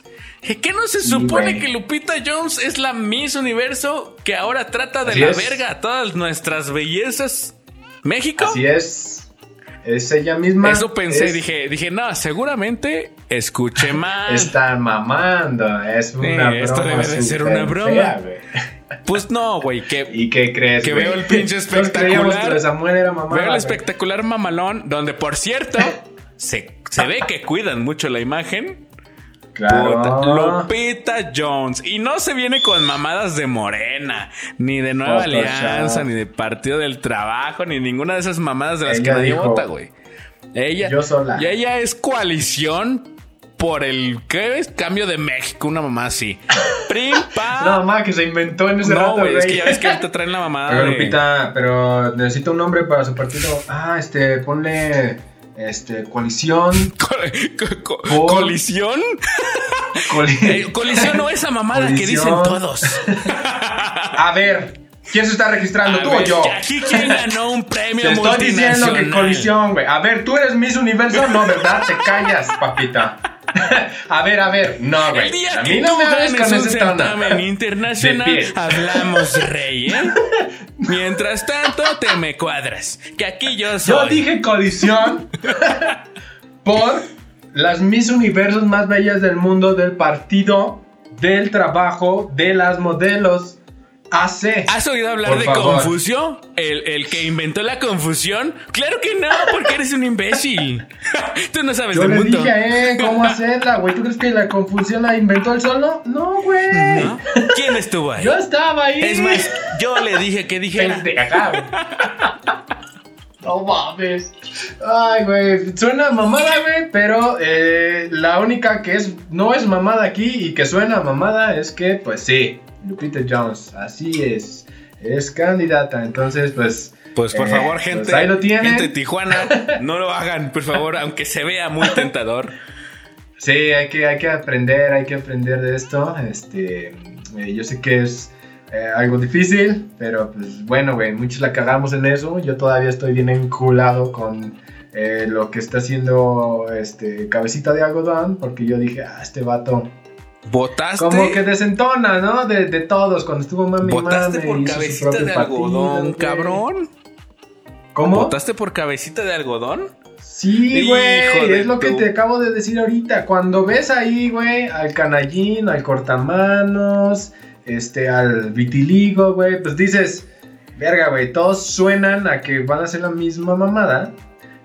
¿Qué no se supone que Lupita Jones es la Miss Universo que ahora trata de Así la es. verga a todas nuestras bellezas? ¿México? Así es. Es ella misma. Eso pensé, Es- dije, dije, no, seguramente escuché mal. Está mamando. Es una Sí, esto broma debe de ser una broma. fea. Pues no, güey, que ¿Y qué crees? Que veo el pinche espectacular. que Samuel era mamá. veo el espectacular mamalón, donde por cierto, se, se ve que cuidan mucho la imagen. Claro. Puta, Lupita Jones. Y no se viene con mamadas de Morena, ni de Nueva. Alianza, ni de Partido del Trabajo, ni ninguna de esas mamadas de las Ella que nadie vota, güey. Ella, "Yo sola". Y ella es coalición por el ¿qué es? cambio de México, una mamá así. Prim, pa. No, mamá, que se inventó en ese No, rato, güey, es que ya ves que ahorita traen la mamada. Pero de- Lupita, pero necesita un nombre para su partido. Ah, este, ponle este coalición. Co- co- co- Por- ¿Colisión? coli- Eh, colisión no esa mamada que dicen Colisión. todos. A ver, ¿quién se está registrando? A ¿Tú ver, o yo? Aquí quién ganó un premio Te estoy diciendo que colisión, güey. A ver, ¿tú eres Miss Universo? No, ¿verdad? Te callas, papita. A ver, a ver. No, güey. A mí no me hables con ese certamen internacional, hablamos rey, ¿eh? Mientras tanto, te me cuadras. Que aquí yo soy. Yo dije colisión por las Miss Universos más bellas del mundo del partido del trabajo de las modelos AC. ¿Has oído hablar Por de favor. Confucio? ¿El, el que inventó la confusión? Claro que no, porque eres un imbécil. Tú no sabes Yo del le mundo. dije a él cómo hacerla, güey. ¿Tú crees que la confusión la inventó él solo? No, güey. ¿No? ¿Quién estuvo ahí? Yo estaba ahí. Es más, yo le dije que. Pendeja, güey. No mames. Ay, güey. Suena mamada, güey. Pero eh, la única que es no es mamada aquí y que suena mamada es que, pues sí, Lupita Jones. Así es. Es candidata. Entonces, pues. Pues por eh, favor, pues gente, ahí lo tienen. gente de Tijuana, no lo hagan, por favor, aunque se vea muy tentador. Sí, hay que, hay que aprender, hay que aprender de esto. Este, eh, yo sé que es eh, algo difícil, pero pues bueno, güey, muchos la cagamos en eso. Yo todavía estoy bien enculado con eh, lo que está haciendo este cabecita de algodón, porque yo dije, ah, este vato, ¿Votaste? como que desentona, ¿no? De, de todos, cuando estuvo mami ¿Votaste mame, por cabecita de algodón, cabrón? ¿Cómo? ¿Votaste por cabecita de algodón? Sí, güey, es lo que te acabo de decir ahorita. Cuando ves ahí, güey, al canallín, al cortamanos, este, al vitiligo, güey, pues dices, verga, güey, todos suenan a que van a ser la misma mamada.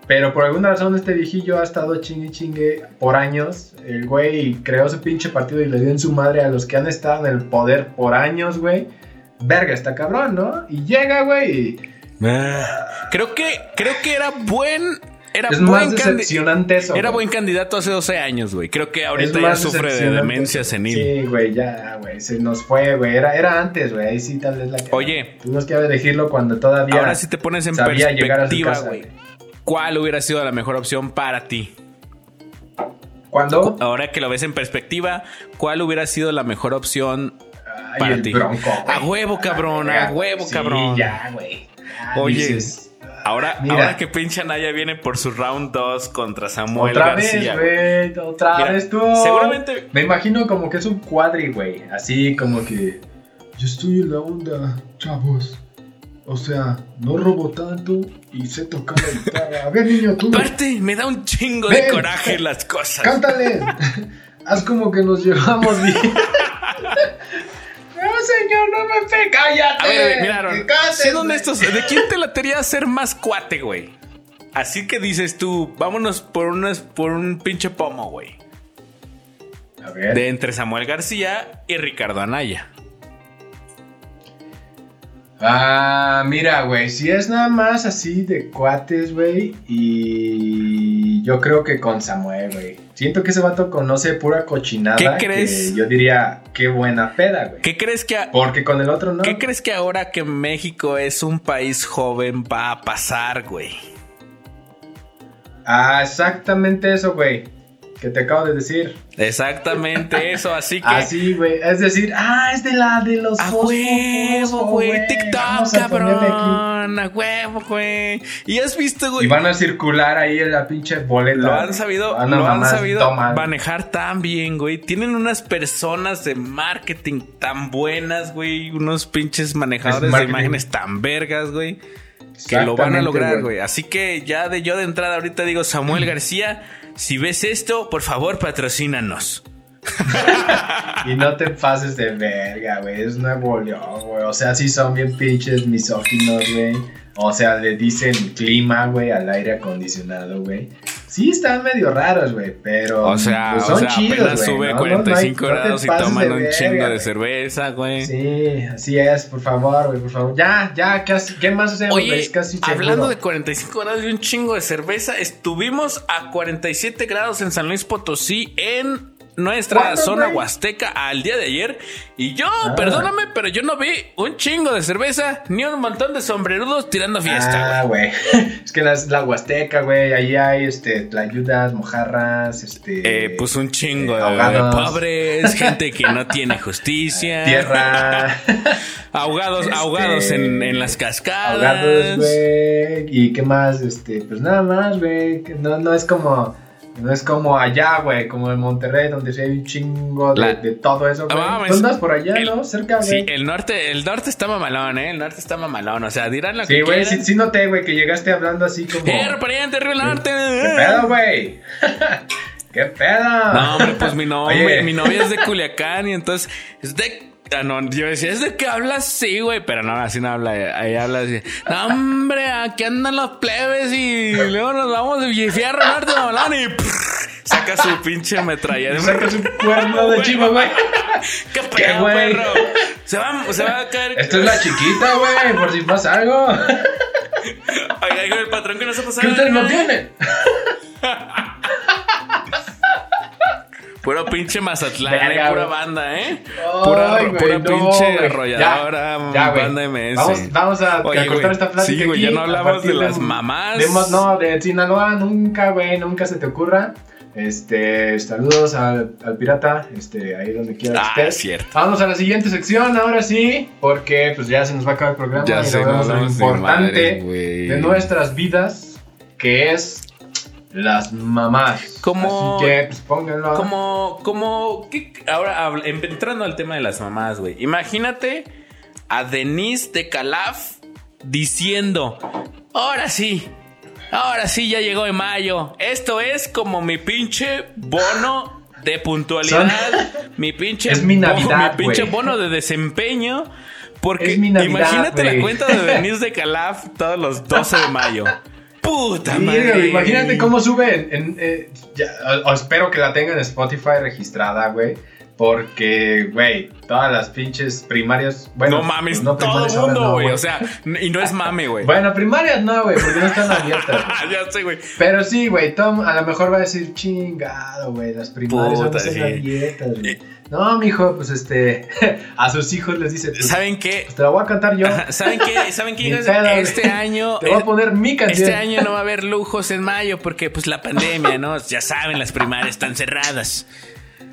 Pero por alguna razón este viejillo ha estado chingue chingue por años. El güey creó su pinche partido y le dio en su madre a los que han estado en el poder por años, güey. Verga, está cabrón, ¿no? Y llega, güey, Creo que, creo que era buen. Era es buen más decepcionante eso. Era güey. buen candidato hace 12 años, güey. Creo que ahorita ya sufre de demencia senil. Sí, güey, ya, güey, se nos fue, güey. Era, era antes, güey, ahí sí tal vez la cagamos. Oye. Tuvimos que elegirlo cuando todavía Ahora sí te pones en perspectiva, güey. ¿Cuál hubiera sido la mejor opción para ti? ¿Cuándo? Ahora que lo ves en perspectiva, ¿cuál hubiera sido la mejor opción Ay, para el ti? bronco. A huevo, cabrón, a huevo, Sí, cabrón. ya, güey. Oye, dices, Ahora, Mira. ahora que pinche Naya viene por su round 2 contra Samuel Otra García. vez, güey, otra Mira, vez tú. seguramente- Me imagino como que es un cuadri, güey. Así como que. Yo estoy en la onda, chavos. O sea, no robo tanto y sé tocar la guitarra. A ver, niño, tú. Aparte, me da un chingo de coraje las cosas. Cántale. Haz como que nos llevamos bien. señor, no me pegue. Cállate. A ver, miraron. Siendo honestos, ¿de quién te latería ser más cuate, güey? Así que dices tú, vámonos por, unas, por un pinche pomo, güey. A ver. De entre Samuel García y Ricardo Anaya. Ah, mira, güey, si es nada más así de cuates, güey, y yo creo que con Samuel, güey. Siento que ese vato conoce pura cochinada. ¿Qué crees? que yo diría, qué buena peda, güey. ¿Qué crees que a- Porque con el otro no. ¿Qué crees que ahora que México es un país joven va a pasar, güey? Ah, exactamente eso, güey. Que te acabo de decir. Exactamente eso, así que Así, güey. Es decir, ah, es de la de los a huevo, güey, TikTok, cabrón, a huevo, güey. Y has visto, güey, Y van a circular ahí en la pinche boleta. lo han sabido, Van a lo han sabido manejar tan bien, güey. Tienen unas personas de marketing tan buenas, güey, unos pinches manejadores de imágenes tan vergas, güey. Que lo van a lograr, güey. Así que ya de yo de entrada ahorita digo, Samuel García, si ves esto, por favor, patrocínanos. Y no te pases de verga, güey. Es Nuevo León, güey. O sea, sí son bien pinches misóginos, güey. O sea, le dicen clima, güey, al aire acondicionado, güey. Sí, están medio raros, güey, pero. O sea, pues, o sea chidos, apenas sube ¿no? No, 45 no grados y toman un chingo de cerveza, güey. Sí, así es, por favor, güey, por favor. Ya, ya, casi, ¿qué más hacemos? güey? Oye, Es casi hablando seguro. de 45 grados y un chingo de cerveza, estuvimos a 47 grados en San Luis Potosí en nuestra ¿Cuándo, zona huasteca al día de ayer. Y yo, Ah. perdóname, pero yo no vi un chingo de cerveza ni un montón de sombrerudos tirando fiesta, Ah, güey. Es que la, la Huasteca, güey. Ahí hay este, tlayudas, mojarras, este. Eh, pues un chingo eh, de pobres, gente que no tiene justicia. Tierra. Ahogados, Este, ahogados en, en las cascadas. ahogados, güey. ¿Y qué más? Este, pues nada más, güey. No, no es como. No es como allá, güey, como en Monterrey, donde sí hay un chingo de, La- de todo eso, güey. Ah, Tú andas por allá, El- ¿no? Cerca, Sí, güey. el norte, el norte está mamalón, eh. El norte está mamalón. O sea, dirán lo Sí, que güey, quieran. sí, sí noté, güey, que llegaste hablando así como... ¡Eh, pariente, Río Norte! ¿Qué pedo, güey? ¿Qué pedo? No, hombre, pues mi novia, Oye. mi novia es de Culiacán y entonces es de. No, yo decía, ¿es de qué hablas? Sí, güey, pero no, así no habla. Ahí habla así. No, hombre, aquí andan los plebes y luego nos vamos de Villefierro Norte, Mamalón y prrr, saca su pinche metralla. Saca su cuerno de chivo, güey. ¿Qué ¿Qué, pedo, güey? perro? Se va, se va a caer. Esta es la chiquita, güey, por si pasa algo. Oiga, dijo el patrón que no se pasaba. Que ustedes no verga. Puro pinche Mazatlán, Verga, eh, pura banda, ¿eh? Pura, Ay, pura no, pinche güey. arrolladora, Ya, ya, banda MS. Vamos, vamos a, a Oye, cortar güey, esta plática Sí, güey, ya no a hablamos partir de las mamás. de no, de Sinaloa, nunca, güey, nunca se te ocurra. Este, saludos al, al pirata, este, ahí donde quiera Ah, estés. cierto. Vamos a la siguiente sección, ahora sí, porque pues ya se nos va a acabar el programa Ya y sé, lo no vemos lo de importante madres, güey. de nuestras vidas, que es las mamás. Como- Así que, pues pónganlo. Como, como, ¿qué? ahora em- entrando al tema de las mamás, güey. Imagínate a Denise de Calaf diciendo, ahora sí, ahora sí ya llegó de mayo. Esto es como mi pinche bono de puntualidad, mi pinche, Es mi Navidad, mi pinche bono de desempeño. Porque Navidad, imagínate la cuenta de Denise de Calaf todos los 12 de mayo. Puta madre. güey, imagínate cómo sube en, en, eh, ya, o- o espero que la tengan en Spotify registrada, güey. Porque, güey, todas las pinches primarias. Bueno, no mames, no todo el mundo, no, güey. o sea, y no es mame, güey. Bueno, primarias no, güey, porque no están abiertas. Ya sé, güey. Pero sí, güey, Tom a lo mejor va a decir chingado, güey, las primarias Puta, a ser sí. abiertas, güey. No, mijo, pues este, a sus hijos les dice, pues, ¿Saben qué? pues, te la voy a cantar yo. ¿Saben qué? ¿Saben qué? Este año. Te voy a poner mi canción. Este año no va a haber lujos en mayo porque, pues, la pandemia, ¿no? Ya saben, las primarias están cerradas.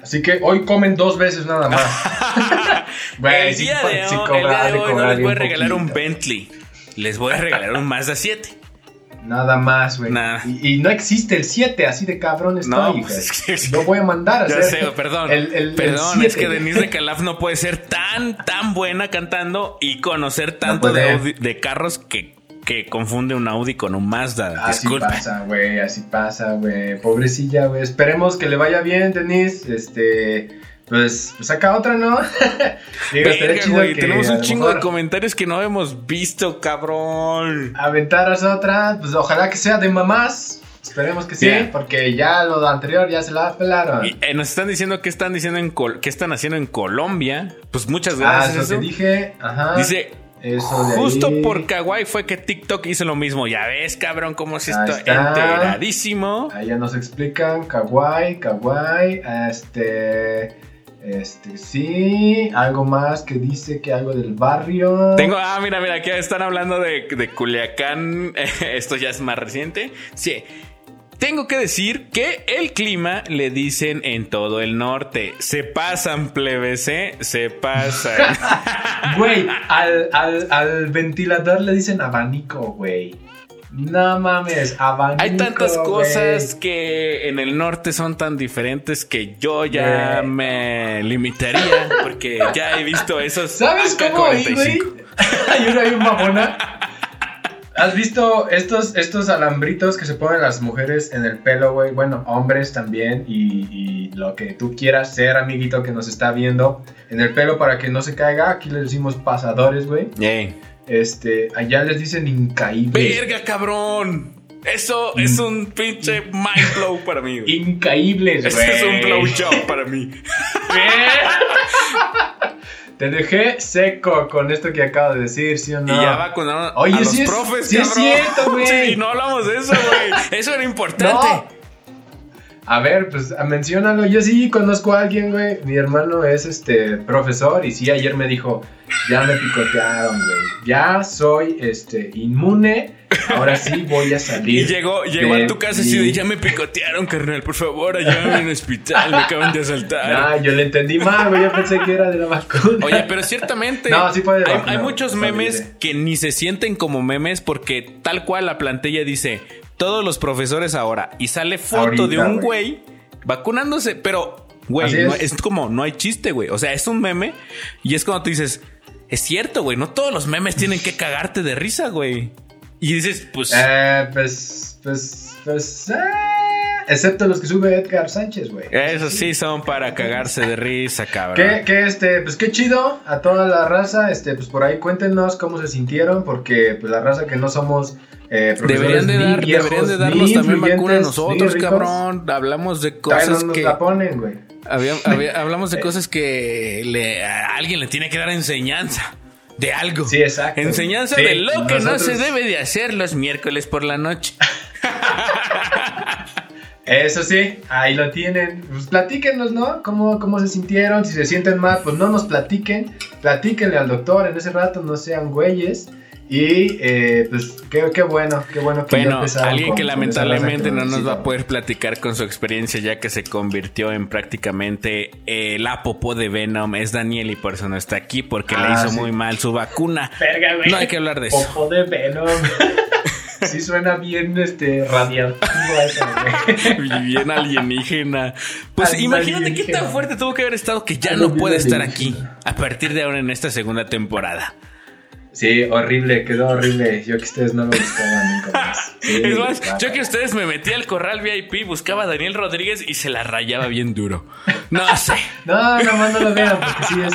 Así que hoy comen dos veces nada más. Güey, el día de sí hoy, el cobrar, día de de hoy no les voy a regalar un. Bentley. Les voy a regalar un Mazda 7. Nada más, güey. Nada. Y, y no existe el 7, así de cabrón estoy, No, pues, es que- Yo voy a mandar a hacer. sé, perdón. el- el- el perdón, es 7. que Denise de Calaf no puede ser tan, tan buena cantando y conocer tanto de carros que, que confunde un Audi con un Mazda. Así pasa, güey, así pasa, güey. Pobrecilla, güey. Esperemos que le vaya bien, Denise. Este, pues, pues saca otra, ¿no? Digo, Verga, güey, tenemos un chingo de comentarios que no hemos visto, cabrón. Aventaras otra, pues ojalá que sea de mamás. Esperemos que sí, porque ya lo anterior ya se la pelaron. Y, eh, nos están diciendo que están diciendo en qué están haciendo en Colombia. Pues muchas gracias. Ah, eso, que dije. Ajá. Dice. Eso de Justo por Kawaii fue que TikTok hizo lo mismo. Ya ves, cabrón, cómo se está, enteradísimo. Ahí ya nos explican. Kawaii, Kawaii. Este. Este, sí, algo más que dice que algo del barrio. Tengo, ah, mira, mira, aquí están hablando de, de Culiacán. Esto ya es más reciente. Sí, tengo que decir que el clima le dicen en todo el norte. Se pasan, plebes, ¿eh? Se pasan. Güey, al, al, ventilador le dicen abanico, güey. No mames, abanico. Hay tantas cosas que en el norte son tan diferentes que yo ya me limitaría porque ya he visto esos. ¿Sabes cómo güey? hay una un mamona ¿Has visto estos, estos alambritos que se ponen las mujeres en el pelo, güey? Bueno, hombres también y, lo que tú quieras ser, amiguito que nos está viendo, en el pelo para que no se caiga. Aquí les decimos pasadores, güey. Este, allá les dicen incaíbles. ¡Verga, cabrón! Eso es un pinche mind blow para mí. Güey. Incaíbles, güey. Eso es un blow job para mí. Te dejé seco con esto que acabo de decir, ¿sí o no? Y ya vacunaron Oye, a los sí profes, sí Es cierto, güey. Sí, no hablamos de eso, güey. Eso era importante. A ver, pues menciónalo. Yo sí conozco a alguien, güey. Mi hermano es este profesor y sí ayer me dijo, ya me picotearon, güey. Ya soy este inmune. Ahora sí voy a salir. Y llegó, llegó a tu casa y sí, ya me picotearon, carnal. Por favor, ayúdame en el hospital. Me acaban de asaltar. Ah, yo le entendí mal, güey. Yo pensé que era de la vacuna. Oye, pero ciertamente. no, sí puede hay, hay muchos memes que ni se sienten como memes porque tal cual la plantilla dice todos los profesores ahora y sale foto de un güey vacunándose, pero güey, es. como no hay chiste, güey. O sea, es un meme y es cuando tú dices, es cierto, güey, no todos los memes tienen que cagarte de risa, güey. Y dices, pues eh, pues pues pues eh, excepto los que sube Edgar Sánchez, güey. Eso sí son para cagarse de risa, cabrón. Que, que este, pues qué chido a toda la raza, este, pues por ahí cuéntenos cómo se sintieron, porque pues la raza que no somos eh, deberían, de dar, deberían de darnos también vacuna a nosotros, cabrón. Hablamos de cosas que. La ponen, güey. hablamos de cosas que le, a alguien le tiene que dar enseñanza de algo. Sí, exacto. Enseñanza de lo que no se debe de hacer los miércoles por la noche. Eso sí, ahí lo tienen. Pues platíquenos, ¿no? ¿Cómo, ¿Cómo se sintieron? Si se sienten mal, pues no nos platiquen. Platíquenle al doctor en ese rato, no sean güeyes. Y eh, pues qué, bueno, qué bueno que bueno, alguien que lamentablemente no nos va a poder platicar con su experiencia ya que se convirtió en prácticamente eh, la popó de Venom es Daniel y por eso no está aquí porque le ah, hizo muy mal su vacuna. no hay que hablar de eso. Popó de Venom. sí suena bien este radiactivo eso, Bien alienígena. Pues imagínate qué tan fuerte tuvo que haber estado que ya no puede estar aquí a partir de ahora en esta segunda temporada. Sí, horrible, quedó horrible. Yo que ustedes no lo buscaban nunca más. es más, yo que ustedes me metí al corral VIP, buscaba a Daniel Rodríguez y se la rayaba bien duro. No sé. no, nomás no lo vean, porque sí es.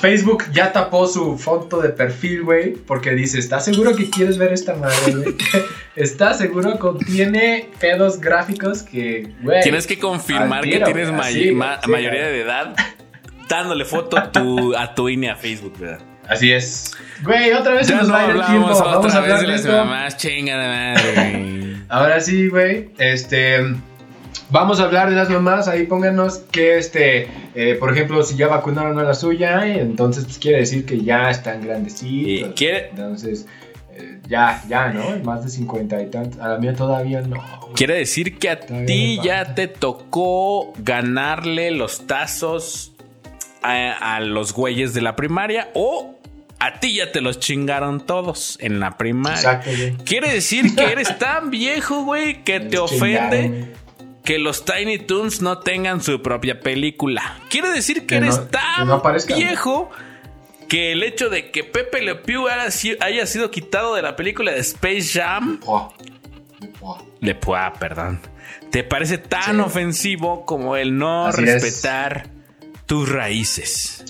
Facebook ya tapó su foto de perfil, güey, porque dice, ¿estás seguro que quieres ver esta madre, güey? ¿Estás seguro contiene pedos gráficos que, güey? Tienes que confirmar que tienes mayoría de edad dándole foto a tu, a tu INE a Facebook, ¿verdad? Así es. Güey, otra vez se nos va a ir el tiempo. Vamos a hablar de las mamás, chinga de madre. Ahora sí, güey. Este. Vamos a hablar de las mamás, ahí pónganos que este, eh, por ejemplo, si ya vacunaron a la suya, entonces pues quiere decir que ya están grandecitos. ¿Quiere? Entonces, eh, ya, ya, ¿no? Más de 50 y tantos. A la mía todavía no. Quiere decir que a ti ya te tocó ganarle los tazos a, a los güeyes de la primaria o a ti ya te los chingaron todos en la primaria. Quiere decir que eres tan viejo, güey, que te ofende que los Tiny Toons no tengan su propia película. Quiere decir que, eres tan viejo que el hecho de que Pepe Le Pew haya sido quitado de la película de Space Jam. Le Poix, perdón. ¿Te parece tan ofensivo como el no respetar tus raíces.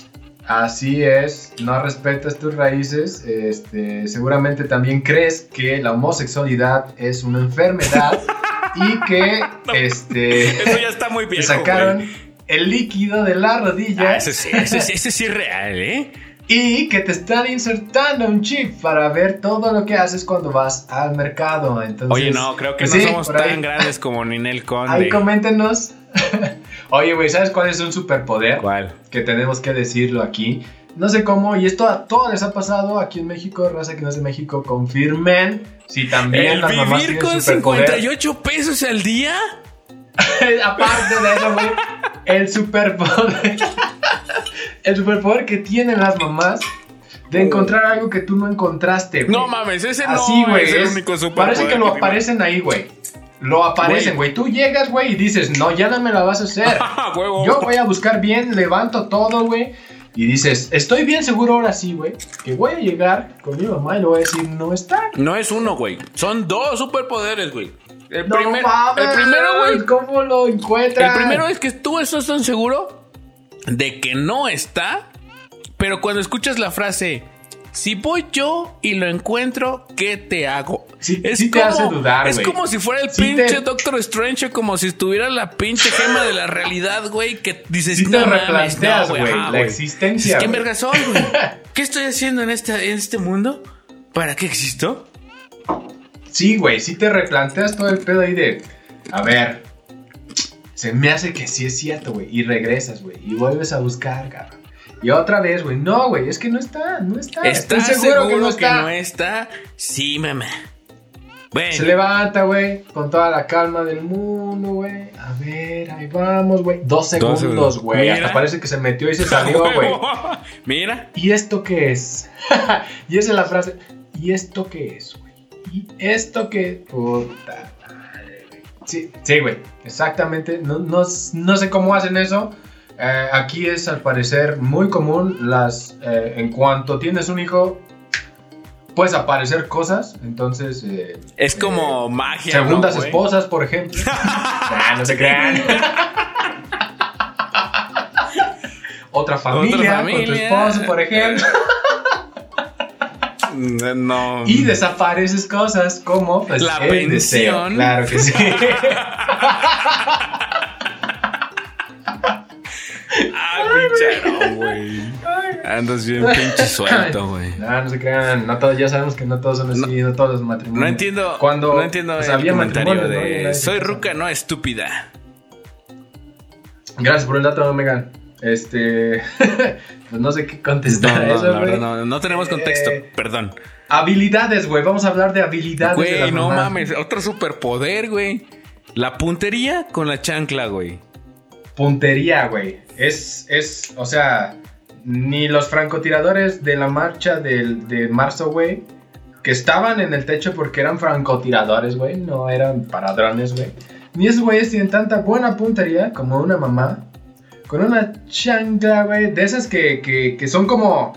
Así es, no respetas tus raíces, este, seguramente también crees que la homosexualidad es una enfermedad y que este, Eso ya está muy viejo, sacaron güey. el líquido de la rodilla Ah, ese, sí, ese, sí- ese sí es real, ¿eh? y que te están insertando un chip para ver todo lo que haces cuando vas al mercado. Entonces, Oye, no, creo que pues no sí, somos tan ahí- grandes como Ninel Ahí Conde. coméntenos. Oye, güey, ¿sabes cuál es un superpoder? ¿Cuál? que tenemos que decirlo aquí. No sé cómo, y esto a todos les ha pasado aquí en México, raza que no es de México, confirmen si también ¿El las mamás vivir tienen con superpoder. 58 pesos al día? Aparte de eso, güey, el superpoder. el superpoder que tienen las mamás de encontrar algo que tú no encontraste, güey. No mames, ese Así, no güey. es el único superpoder. parece que lo tiene. aparecen ahí, güey. Lo aparecen, güey. Tú llegas, güey, y dices, no, ya no me la vas a hacer. Yo voy a buscar bien, levanto todo, güey. Y dices, estoy bien seguro ahora sí, güey, que voy a llegar con mi mamá y le voy a decir, no está. No es uno, güey. Son dos superpoderes, güey. El, No primer- mames, el primero, güey. ¿Cómo lo encuentras? El primero es que tú estás tan seguro de que no está, pero cuando escuchas la frase, si voy yo y lo encuentro, ¿qué te hago? Sí- sí te hace dudar, Es como si fuera el Sí pinche te- Doctor Strange, como si estuviera la pinche gema de la realidad, güey, que dices, te no mames, replanteas, güey, la existencia, ¿Qué verga soy, güey? ¿Qué estoy haciendo en este, en este mundo? ¿Para qué existo? Sí, güey, sí te replanteas todo el pedo ahí de, a ver, se me hace que sí es cierto, güey, y regresas, güey, y vuelves a buscar, cabrón. Y otra vez, güey, no, güey, es que no está, no está. ¿Estás Estoy seguro, seguro, que no está. está? Sí, mamá. Bueno. Se levanta, güey, con toda la calma del mundo, güey. A ver, ahí vamos, güey. Dos segundos, güey. Hasta parece que se metió y se salió, güey. Mira. ¿Y esto qué es? y esa es la frase. ¿Y esto qué es, güey? ¿Y esto qué? Puta madre, güey. Sí, sí, güey. Exactamente. No, no, no sé cómo hacen eso. Eh, aquí es al parecer muy común. Las, eh, en cuanto tienes un hijo, puedes aparecer cosas. Entonces. eh, Es como magia. Segundas esposas, por ejemplo. Ah, no se crean. Otra familia, con tu familia. esposo, por ejemplo. No. Y desapareces cosas como pues, La pensión. deseo. Claro que sí. Andas bien pinche suelto, güey. No, no se crean. No todos, ya sabemos que no todos son así, no, todos los matrimonios. No entiendo. Cuando no entiendo pues, el había comentario ¿no? De se soy ruca, no estúpida. Gracias por el dato, Megan. Este. pues no sé qué No, contestar a no, eso, la güey. verdad, no, no tenemos contexto. Eh, Perdón. Habilidades, güey. Vamos a hablar de habilidades. de Güey, no mamás. mames. Otro superpoder, güey. La puntería con la chancla, güey. Puntería, güey. Es, es, o sea, ni los francotiradores de la marcha del, de marzo, güey, que estaban en el techo porque eran francotiradores, güey, no eran para drones, güey. Ni esos güeyes tienen tanta buena puntería como una mamá con una chancla, güey, de esas que, que, que son como,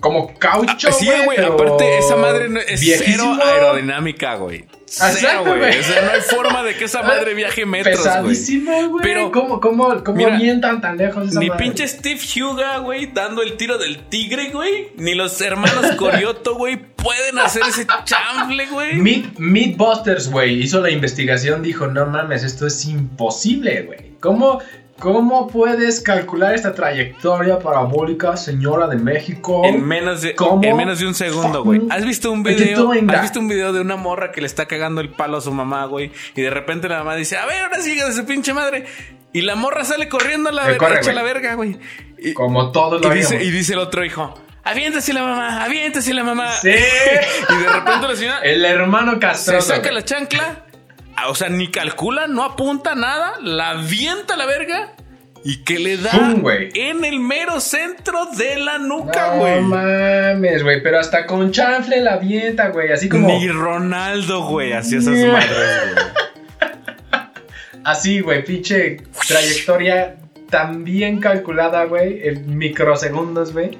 como caucho, Sí, güey. güey. pero Aparte, esa madre no- es viejísimo. cero aerodinámica, güey. Cero, Exacto, güey. O sea, no hay forma de que esa madre viaje metros, güey. Pesadísimo, güey. Pero- ¿Cómo, cómo, cómo Mira, avientan tan lejos esa Ni madre? pinche Steve Huga, güey, dando el tiro del tigre, güey. Ni los hermanos Corioto, güey, pueden hacer ese chanfle, güey. Meat, Meatbusters, güey, hizo la investigación, dijo, no mames, esto es imposible, güey. ¿Cómo, ¿Cómo puedes calcular esta trayectoria parabólica, señora de México? En menos de, ¿Cómo en menos de un segundo, güey. ¿Has visto un video? ¿Has visto un video de una morra que le está cagando el palo a su mamá, güey? Y de repente la mamá dice, a ver, ahora sigue de su pinche madre. Y la morra sale corriendo a la corre, güey. la verga, güey. Y, Como todos y lo dice, haríamos. y dice el otro hijo, aviéntase la mamá, aviéntase la mamá. Sí. y de repente la señora El hermano se castroso. saca la chancla, o sea, ni calcula, no apunta nada, la avienta a la verga y que le da ¡Pum, güey! en el mero centro de la nuca, No güey. mames, güey, pero hasta con chanfle la avienta, güey, así como... Ni Ronaldo, güey, hacía esas Yeah. madres, güey. Así, güey, pinche trayectoria tan bien calculada, güey, en microsegundos, güey,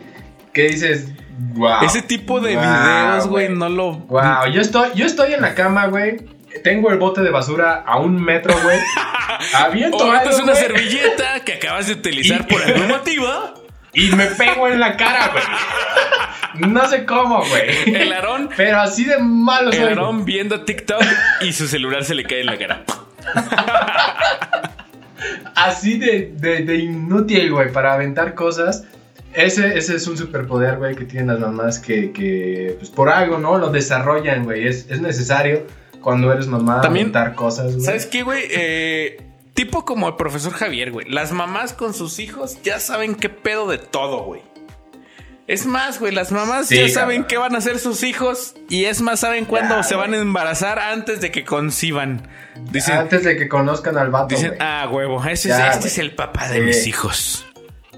que dices, wow. Ese tipo de Wow, videos, güey, no lo. Wow, yo estoy, yo estoy en la cama, güey. Tengo el bote de basura a un metro, güey. Aviento O algo, es una servilleta que acabas de utilizar Y- por algún motivo. y me pego en la cara, güey. No sé cómo, güey. El Aarón, Pero así de malo el. Aarón viendo TikTok y su celular se le cae en la cara. Así de, de, de inútil, güey, para aventar cosas. Ese, ese es un superpoder, güey, que tienen las mamás que, que, pues por algo, ¿no? Lo desarrollan, güey. Es, es necesario cuando eres mamá También, cosas, güey. ¿Sabes qué, güey? Eh, tipo como el profesor Javier, güey. Las mamás con sus hijos ya saben qué pedo de todo, güey. Es más, güey, las mamás Sí, ya cabrón. saben qué van a hacer sus hijos y es más, saben cuándo Ya, se van a embarazar antes de que conciban. Dicen, Antes de que conozcan al vato, dicen güey. ah, huevo, ese Ya, es, este es el papá de Sí. mis hijos.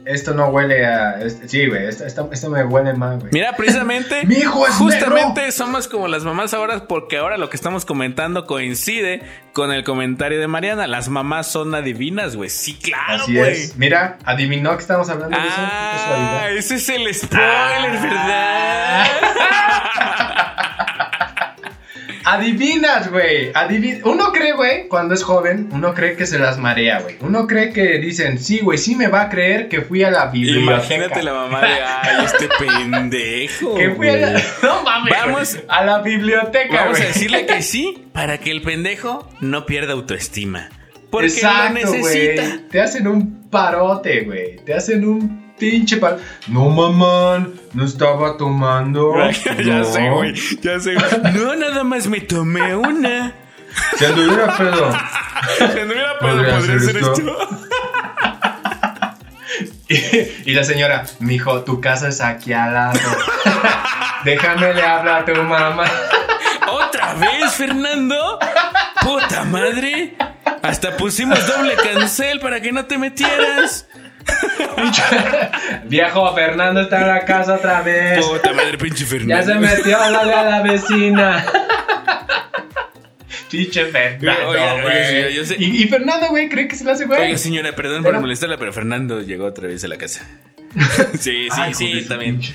Esto no huele a... este- sí, güey, esto, esto, esto me huele mal, güey. Mira, precisamente, Mi hijo es justamente somos como las mamás ahora, porque ahora lo que estamos comentando coincide con el comentario de Mariana. Las mamás son adivinas, güey. Sí, claro, Así güey. es. Mira, adivinó que estamos hablando de eso. Ah, casualidad. ese es el spoiler, ¿verdad? Adivinas, güey. Adivi- Uno cree, güey, cuando es joven, uno cree que se las marea, güey. Uno cree que dicen, sí, güey, sí me va a creer que fui a la biblioteca. Imagínate la mamá de, ay, este pendejo. Que fui a la... güey". No mames, Vamos- güey. a la biblioteca, Vamos a güey. decirle que sí para que el pendejo no pierda autoestima. Porque Exacto, lo necesita. güey. Te hacen un parote, güey. Te hacen un pinche. No, mamá, no estaba tomando. ya No. sé, güey. Ya sé. No, nada más me tomé una. Si anduviera pedo. Si anduviera pedo, Podría podría ser esto. esto. Y, y la señora, mijo, tu casa es aquí al lado. Déjame le hablar a tu mamá. ¿Otra vez, Fernando? Puta madre. Hasta pusimos doble cancel para que no te metieras. Viejo, Fernando está en la casa otra vez. Puta madre, pinche Fernando. Ya se metió a la a la vecina. Pinche Fernando, Oiga, oiga, güey. señora, yo sé- Y, y Fernando, güey, cree que se lo hace, güey. Oiga, señora, perdón por molestarla, pero Fernando llegó otra vez a la casa. Sí, sí, Ay, sí, también. pinche-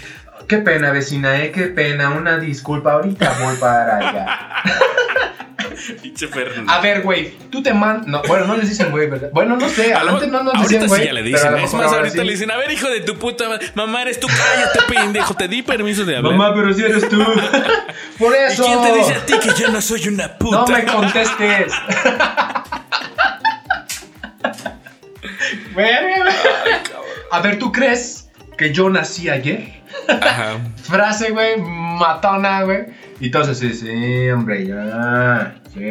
Qué pena, vecina, eh, qué pena. Una disculpa, ahorita voy para allá. Pinche Fernando. A ver, güey, tú te man... No, bueno, no les dicen, güey, ¿verdad? Bueno, no sé, A antes no nos ahorita decían, güey. sí ya le dicen. Es más, ahorita sí. le dicen, a ver, hijo de tu puta mamá, eres tú, cállate, pendejo, te di permiso de hablar. Mamá, pero si eres tú. Por ¿Y eso. quién te dice a ti que yo no soy una puta? No me contestes. A ver, ¿tú crees que yo nací ayer? Ajá. Frase, güey, matona, güey. Y entonces, sí, sí, hombre, ya. Sí.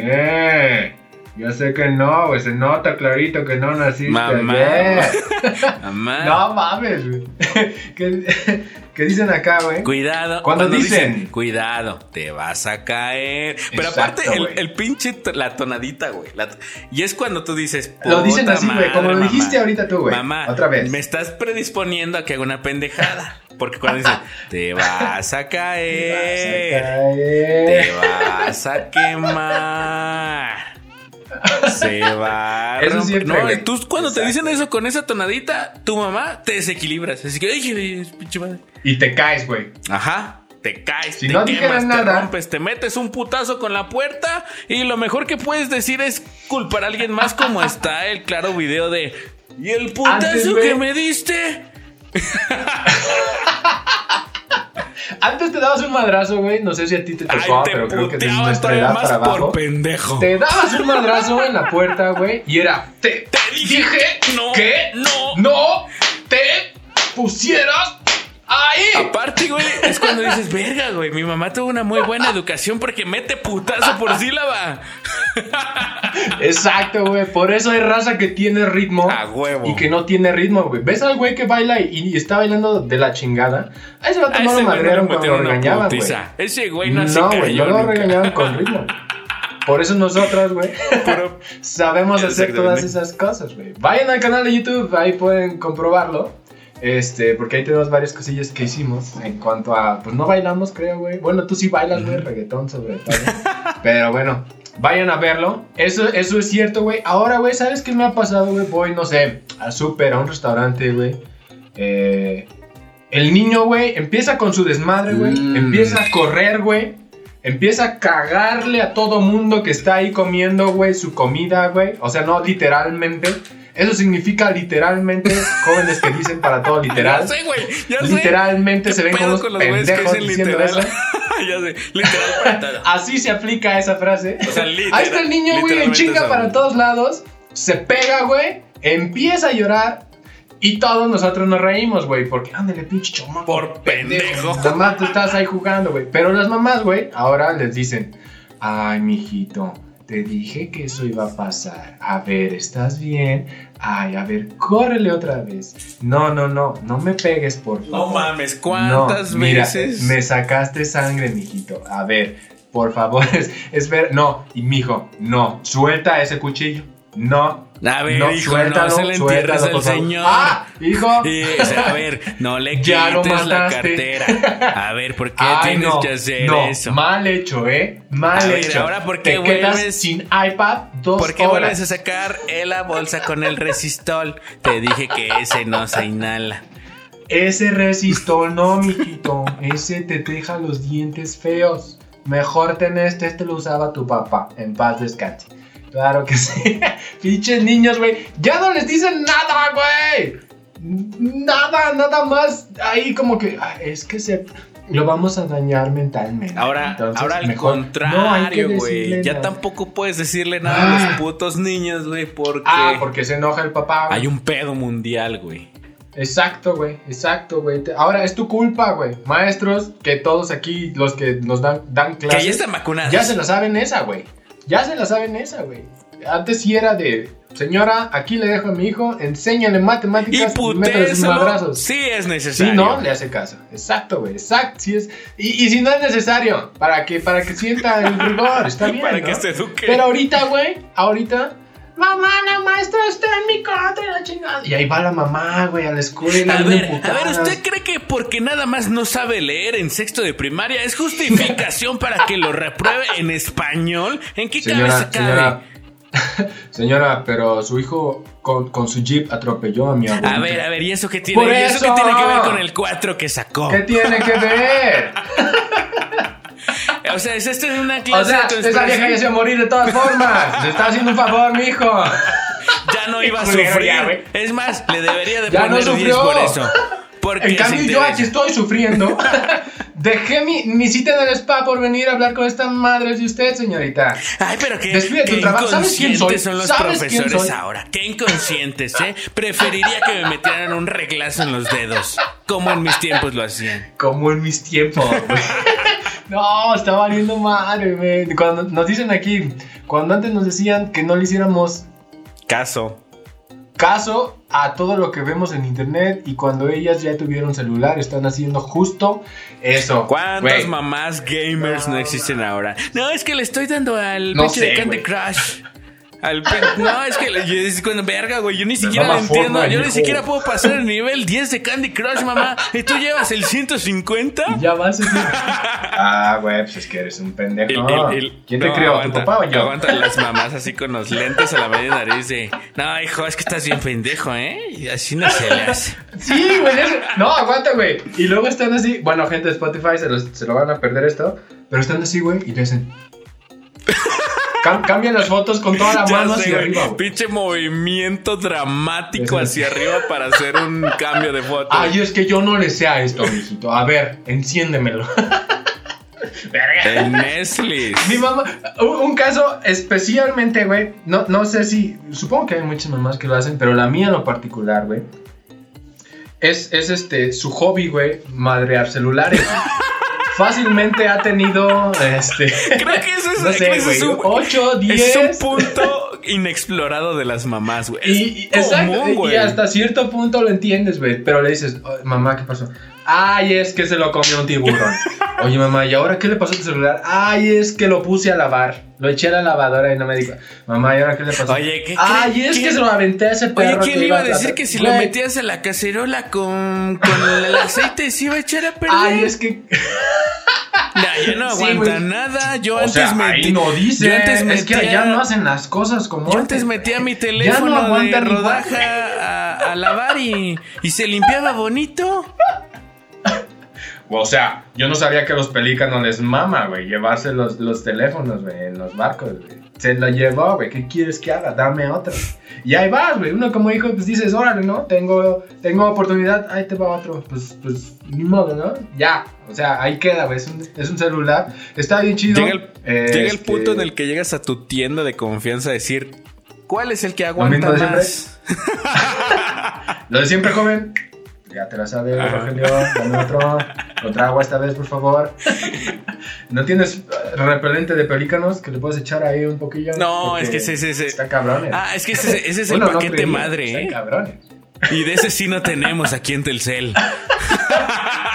Yo sé que no, güey. Se nota clarito que no naciste Mamá. ayer. Mamá. No mames, güey. ¿Qué, qué dicen acá, güey? Cuidado. Cuando dicen- cuidado, te vas a caer. Pero Exacto, aparte, el, pinche, la tonadita, güey. y es cuando tú dices, Lo dicen "Puta así, güey, como lo dijiste mamá". ahorita tú, güey. Mamá, Otra vez. me estás predisponiendo a que haga una pendejada. Porque cuando dicen, te vas a caer. Te vas a quemar. Se va a Eso siempre, No, tú cuando te dicen eso con esa tonadita, tu mamá te desequilibras. Así que, ay, pinche madre. Y te caes, güey. Ajá. Te caes, Si te no quemas, te nada. rompes, te metes un putazo con la puerta y lo mejor que puedes decir es culpar a alguien más como está el claro video de ¿Y el putazo que me diste? Antes te dabas un madrazo, güey. No sé si a ti te Ay, tocó, te pero creo que de puteaba nuestra edad más para por abajo. pendejo. Te dabas un madrazo en la puerta, güey. Y era, te, Te dije no, que no. no te pusieras ahí. Aparte, güey, es cuando dices, verga, güey, mi mamá tuvo una muy buena educación porque mete putazo por sílaba. Exacto, güey. Por eso hay raza que tiene ritmo. A huevo. Y que no tiene ritmo, güey. ¿Ves al güey que baila y, y está bailando de la chingada? A ese vato A no ese madrearon le cuando lo regañaban, güey. Ese güey no, No, güey, no lo regañaban con ritmo. Por eso nosotros, güey, sabemos hacer todas esas cosas, güey. Vayan al canal de YouTube, ahí pueden comprobarlo. Este, porque ahí tenemos varias cosillas que hicimos en cuanto a, pues no bailamos, creo, güey. Bueno, tú sí bailas, güey, reggaetón sobre todo. Pero bueno, vayan a verlo. Eso, eso es cierto, güey. Ahora, güey, ¿sabes qué me ha pasado, güey? Voy, no sé, al súper, a un restaurante, güey. Eh, el niño, güey, empieza con su desmadre, güey. Mm. Empieza a correr, güey. empieza a cagarle a todo mundo que está ahí comiendo, güey, su comida, güey. O sea, no literalmente. Eso significa literalmente jóvenes que dicen para todo literal. Ya sé, güey. Ya sé. Literalmente se ven como unos con los que pendejos dicen diciendo literal? eso. ya sé. Literal para todo. Así se aplica esa frase. O sea, literal- Ahí está el niño, güey, en chinga para todos lados. Se pega, güey. Empieza a llorar. Y todos nosotros nos reímos, güey. Porque, ándale, pinche chamaco. Por pendejo. Mamá, tú estás ahí jugando, güey. Pero las mamás, güey, ahora les dicen: Ay, mijito, te dije que eso iba a pasar. A ver, ¿estás bien? Ay, a ver, córrele otra vez. No, no, no, no me pegues, por favor. No mames, ¿cuántas No, mira, veces? Me sacaste sangre, mijito. A ver, por favor, es, es ver. No, y mijo, no, suelta ese cuchillo. No. A ver, no, hijo, no se le entierres al señor. Ah, hijo. Y, o sea, a ver, no le quites la cartera. A ver, ¿por qué Ay, tienes no, que hacer no, eso? Mal hecho, ¿eh? Mal A ver, hecho. ahora, ¿por qué Te vuelves- sin iPad dos ¿Por qué horas. vuelves a sacar la bolsa con el resistol? Te dije que ese no se inhala. Ese resistol no, mijito. Ese te deja los dientes feos. Mejor ten este, este lo usaba tu papá. En paz descanse. Claro que sí. Pinches niños, güey. Ya no les dicen nada, güey. Nada, nada más. Ahí como que. ah, Es que se. Lo vamos a dañar mentalmente. Ahora, Entonces, ahora al mejor que contrario, güey. ya nada. tampoco puedes decirle nada a Ah. los putos niños, güey, porque, Ah, porque se enoja el papá. güey. hay un pedo mundial, güey. Exacto, güey, exacto, güey. Ahora es tu culpa, güey. Maestros, que todos aquí, los que nos dan, dan Que clases, ya están vacunados. ya se la saben esa, güey. Ya se la saben esa, güey. Antes sí era de, señora, aquí le dejo a mi hijo, enséñale Y matemáticas y métele sus putéselo. madrazos. Sí es Si necesario. no, le hace caso. Exacto, güey. Exacto, sí es. Y, y si no es necesario, para que, para que sienta el rigor, está bien. Para ¿no? que se eduque. Pero ahorita, güey, ahorita. Mamá, la maestra está en mi contra y la chingada. Y ahí va la mamá, güey, a la escuela. A ver, a ver, ¿usted cree que porque nada más no sabe leer en sexto de primaria es justificación para que lo repruebe en español? ¿En qué cabeza cabe? señora. Señora, pero su hijo con, con su jeep atropelló a mi abuelo. A ver, a ver, ¿y eso qué tiene? ¿Y eso eso. qué tiene que ver con el 4 que sacó? ¿Qué tiene que ver? O sea, ¿es esto una O clase sea, de tu esa vieja ya se va a morir de todas formas. Le está haciendo un favor, mijo. Ya no iba a sufrir. ya, es más, le debería de Ya no poner 10 sufrió. por eso. Porque En cambio, se yo aquí estoy sufriendo. Dejé mi, mi cita en el spa por venir a hablar con estas madres de usted, señorita. Ay, pero qué, Descuida tu qué trabajo. ¿Sabes quién soy? inconscientes son los ¿Sabes quién profesores soy? ahora. Qué inconscientes, ¿eh? Preferiría que me metieran un reglazo en los dedos. Como en mis tiempos lo hacían. Como en mis tiempos. No, está valiendo madre, güey. Cuando nos dicen aquí, cuando antes nos decían que no le hiciéramos Caso. caso a todo lo que vemos en internet y cuando ellas ya tuvieron celular están haciendo justo eso. ¿Cuántas Güey, mamás gamers no existen ahora? No, es que le estoy dando al No pinche de Candy. Crush. Al no, es que le- yo es cuando verga, güey. Yo ni siquiera lo entiendo. Fortnite, Yo ni hijo. siquiera puedo pasar el nivel 10 de Candy Crush, mamá. ¿Y tú llevas el 150? Ya vas a Ah, güey, pues es que eres un pendejo. El- el- el- ¿Quién te no, crió? aguanta, ¿Tu papá o yo? Aguanta las mamás así con los lentes a la media nariz de. No, hijo, es que estás bien pendejo, ¿eh? Y así no se le hace. Sí, güey. es- No, aguanta, güey. Y luego están así. Bueno, gente de Spotify se, los- se lo van a perder esto. Pero están así, güey, y le hacen. Cam- cambian las fotos con toda la Ya mano sé, hacia güey. arriba, güey. Pinche movimiento dramático hacia arriba para hacer un cambio de foto. Ay, es que yo no le sé a esto, mijito. A ver, enciéndemelo. Verga. El Nestle. Mi mamá, un, un caso especialmente, güey. No, no sé si. Supongo que hay muchas mamás que lo hacen, pero la mía en lo particular, güey. Es, es este, su hobby, güey, madrear celulares. Fácilmente ha tenido, este. Creo que eso es, No sé, ese es un, ocho, ese diez. es un punto inexplorado de las mamás, güey. Y, exacto, común, y hasta cierto punto lo entiendes, güey. Pero le dices, "Oh, mamá, ¿qué pasó? Ay, es que se lo comió un tiburón. Oye, mamá, ¿y ahora qué le pasó a tu celular? Ay, es que lo puse a lavar. Lo eché a la lavadora y no me dijo. Mamá, ¿y ahora qué le pasó? Oye, ¿qué- Ay, qué- es qué- que se lo aventé a ese Oye, perro. ¿quién que iba a decir que si lo metías en la cacerola con, con el aceite se iba a echar a perder? Ay, es que. Ya, ya no Sí, aguanta güey. nada. Yo o antes sea, metí. ahí no dice. Yo antes es que metía- allá no hacen las cosas como. Yo antes metía mi Ya teléfono no aguantan de rodaja a, a lavar y, y se limpiaba bonito. O sea, yo no sabía que a los pelícanos les mama, güey, llevarse los, los teléfonos, güey, en los barcos, güey. Se lo llevó, güey, ¿qué quieres que haga? Dame otro. Y ahí vas, güey. Uno como hijo, pues dices, órale, ¿no? Tengo, tengo oportunidad, ahí te va otro. Pues, pues, ni modo, ¿no? Ya. O sea, ahí queda, güey. Es un, es un celular. Está bien chido. Llega el, llega el Este, punto en el que llegas a tu tienda de confianza a decir, ¿cuál es el que aguanta de más? Lo de siempre, joven. Ya te la sabes. Rogelio. Dame otro. Otra agua esta vez, por favor. ¿No tienes eh, repelente de pelícanos que le puedes echar ahí un poquillo? No, Porque es que ese- ese- ese- Está cabrones. Ah, es que ese, ese es el Bueno, no paquete creí, madre, ¿eh? cabrones. Y de ese sí no tenemos aquí en Telcel.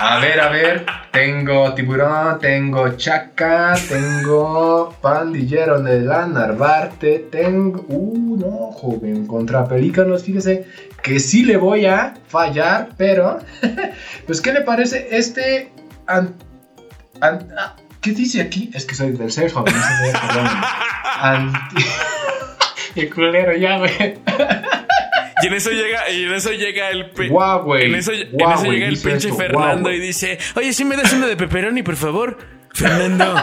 A ver, a ver. Tengo tiburón, tengo chaca, tengo pandillero de la Narvarte, tengo. Uh, no, joven. Contra pelícanos, fíjese que sí le voy a fallar, pero. pues, ¿qué le parece este. an- an- ah, ¿Qué dice aquí? Es que soy del ser, joven. perdón. Anti. Qué culero ya, güey. Y en eso llega, y en eso llega el Huawei. En eso, en Huawei, eso llega el pinche esto, Fernando Huawei. y dice, oye, si me das uno de pepperoni, por favor. Fernando,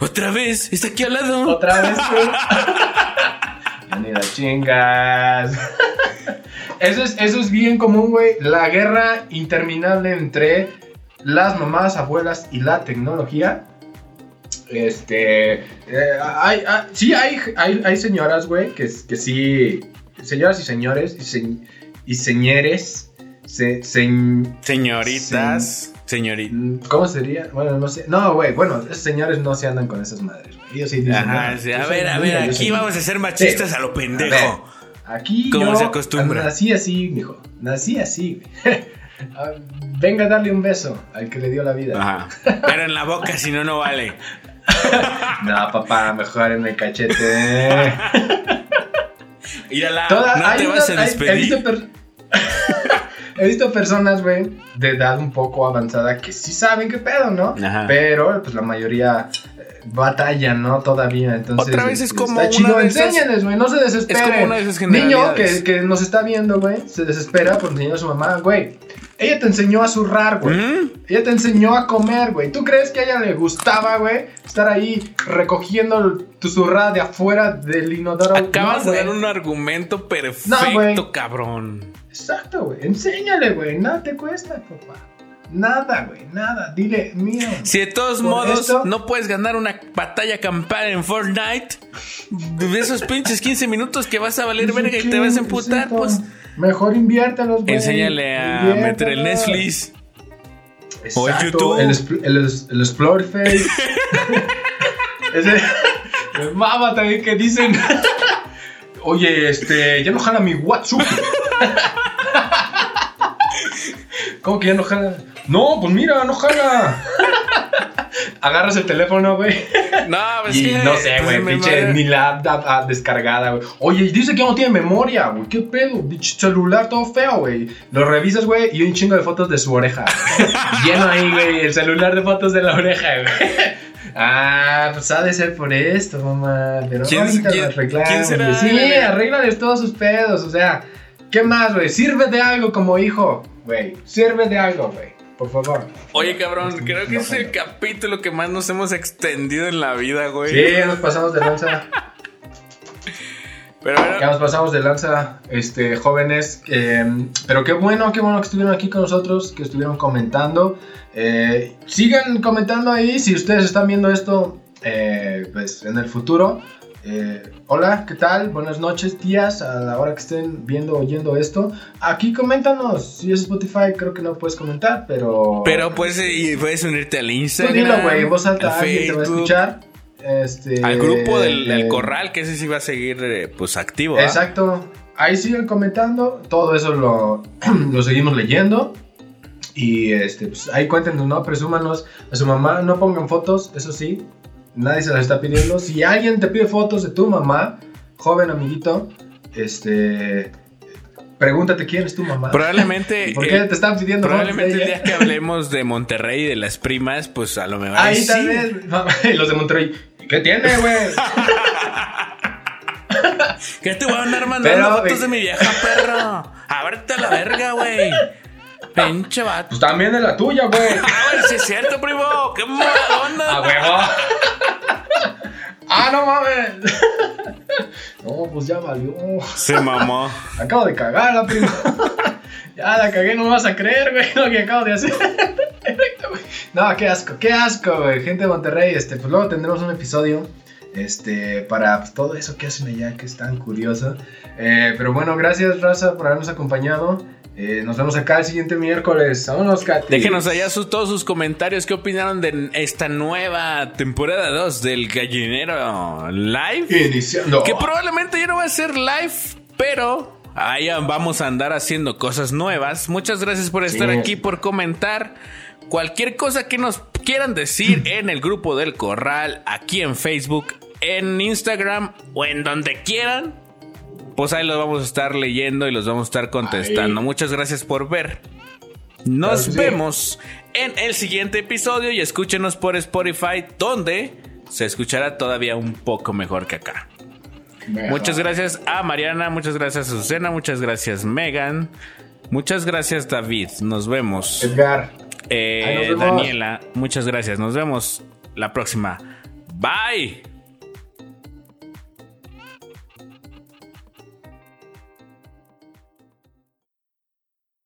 otra vez, está aquí al lado. Otra vez, güey. Ni chingas. Eso es, eso es bien común, güey. La guerra interminable entre las mamás, abuelas y la tecnología. Este. eh, hay, hay- sí, hay, hay, hay señoras, güey, que, que sí. Señoras y señores y, se- y señores. Se, se- Señoritas, señorita. Mm, ¿Cómo sería? Bueno, no sé. No, güey, bueno, esos señores no se andan con esas madres, güey. Ellos sí dicen. Ajá, "No, sí, a ver, a ver, aquí vamos niña". a ser machistas Sí. a lo A pendejo. ver, Aquí Como yo se acostumbra. nací así, mijo. Nací así, güey. Ah, Venga a darle un beso al que le dio la vida. Ajá. Pero en la boca, si no, no vale. No, papá, mejor en el cachete. Mírala, Toda- no te vas a despedir. He visto personas, güey, de edad un poco avanzada que sí saben qué pedo, ¿no? Ajá. Pero, pues la mayoría eh, batalla, ¿no? Todavía. Entonces, Otra vez es este, como Está una de esas- güey, no se desesperen. Es como una de esas Niño que, que nos está viendo, güey, se desespera por enseñar a su mamá, güey. Ella te enseñó a zurrar, güey. ¿Mm? Ella te enseñó a comer, güey. ¿Tú crees que a ella le gustaba, güey, estar ahí recogiendo tu zurrada de afuera del inodoro? Acabas No, de dar un argumento perfecto, No, cabrón. Exacto, güey. Enséñale, güey. Nada te cuesta, papá. Nada, güey. Nada. Dile, mío. Si de todos modos esto- no puedes ganar una batalla campal en Fortnite, de esos pinches 15 minutos que vas a valer verga y te vas a emputar, pues Mejor inviértelos, güey. enséñale a meter el. Netflix. Exacto, O el YouTube. El, el, el Explore Face. Ese. Me mama también que dicen. Oye, este. Ya no jala mi WhatsApp. ¿Cómo que ya no jala? No, pues mira, no jala. Agarras el teléfono, güey. No, pues Y que- no sé, güey, pinche ni la app ah, descargada, güey. Oye, dice que no tiene memoria, güey. ¿Qué pedo? Pinche celular todo feo, güey. Lo revisas, güey, y un chingo de fotos de su oreja. Lleno ahí, güey, el celular de fotos de la oreja, güey. Ah, pues ha de ser por esto, mamá. Pero ¿Quién- ahorita quién- lo arreglamos, quién. Sí, arréglales todos sus pedos, o sea. ¿Qué más, güey? Sirve de algo como hijo, güey. Sirve de algo, güey. Por favor. Oye, cabrón, No, creo que es el capítulo que más nos hemos extendido en la vida, güey. Sí, ya nos pasamos de lanza. Pero bueno, Ya nos pasamos de lanza, este, jóvenes. eh, pero qué bueno, qué bueno que estuvieron aquí con nosotros, que estuvieron comentando. Eh, sigan comentando ahí si ustedes están viendo esto eh, pues, en el futuro. Eh, hola, ¿qué tal? Buenas noches, días, a la hora que estén viendo o oyendo esto. Aquí coméntanos. Si es Spotify, creo que no puedes comentar, pero. pero pues y puedes unirte al Tú Instagram. dilo, güey, en voz alta, al alguien te va a escuchar. Este, Al grupo del, del eh, corral, que ese sí va a seguir eh, pues activo. Exacto. Ahí siguen comentando. Todo eso lo, lo seguimos leyendo. Y este, pues ahí cuéntenos, ¿no? Presúmanos a su mamá. No pongan fotos, eso sí. Nadie se las está pidiendo. Si alguien te pide fotos de tu mamá, joven amiguito, este. Pregúntate quién es tu mamá. Probablemente. ¿Y ¿Por qué eh, te están pidiendo Probablemente el día que hablemos de Monterrey y de las primas, pues a lo mejor. Ahí tal vez. Los de Monterrey. ¿Qué tiene, güey? ¿Qué te voy a andar mandando Pero, fotos eh, de mi vieja perro? Ábrete a la verga, güey. Pinche vato. Pues también de la tuya, güey. Ah, güey, sí es cierto, primo. Qué mala onda. ¡A huevo! ¡Ah, no mames! No, pues ya valió. Se mamó. Acabo de cagar la prima. Ya la cagué, no me vas a creer, güey, lo que acabo de hacer. No, qué asco, qué asco, güey. Gente de Monterrey, este, pues luego tendremos un episodio. Este, para pues, todo eso que hacen allá, que es tan curioso. Eh, pero bueno, gracias, Raza, por habernos acompañado. Eh, nos vemos acá el siguiente miércoles. Vámonos, Katy. Déjenos allá sus, todos sus comentarios. ¿Qué opinaron de esta nueva temporada 2 del Gallinero Live? Iniciando. Que probablemente ya no va a ser live, pero ahí vamos a andar haciendo cosas nuevas. Muchas gracias por estar Sí. aquí, por comentar. Cualquier cosa que nos quieran decir en el grupo del Corral, aquí en Facebook, en Instagram o en donde quieran, pues ahí los vamos a estar leyendo y los vamos a estar contestando. Ahí. Muchas gracias por ver. Nos vemos en el siguiente episodio y escúchenos por Spotify, donde se escuchará todavía un poco mejor que acá. Muchas gracias a Mariana, muchas gracias a Susana, muchas gracias Megan, muchas gracias David, nos vemos. Edgar. Eh, Ahí nos vemos. Daniela, muchas gracias, nos vemos la próxima. Bye.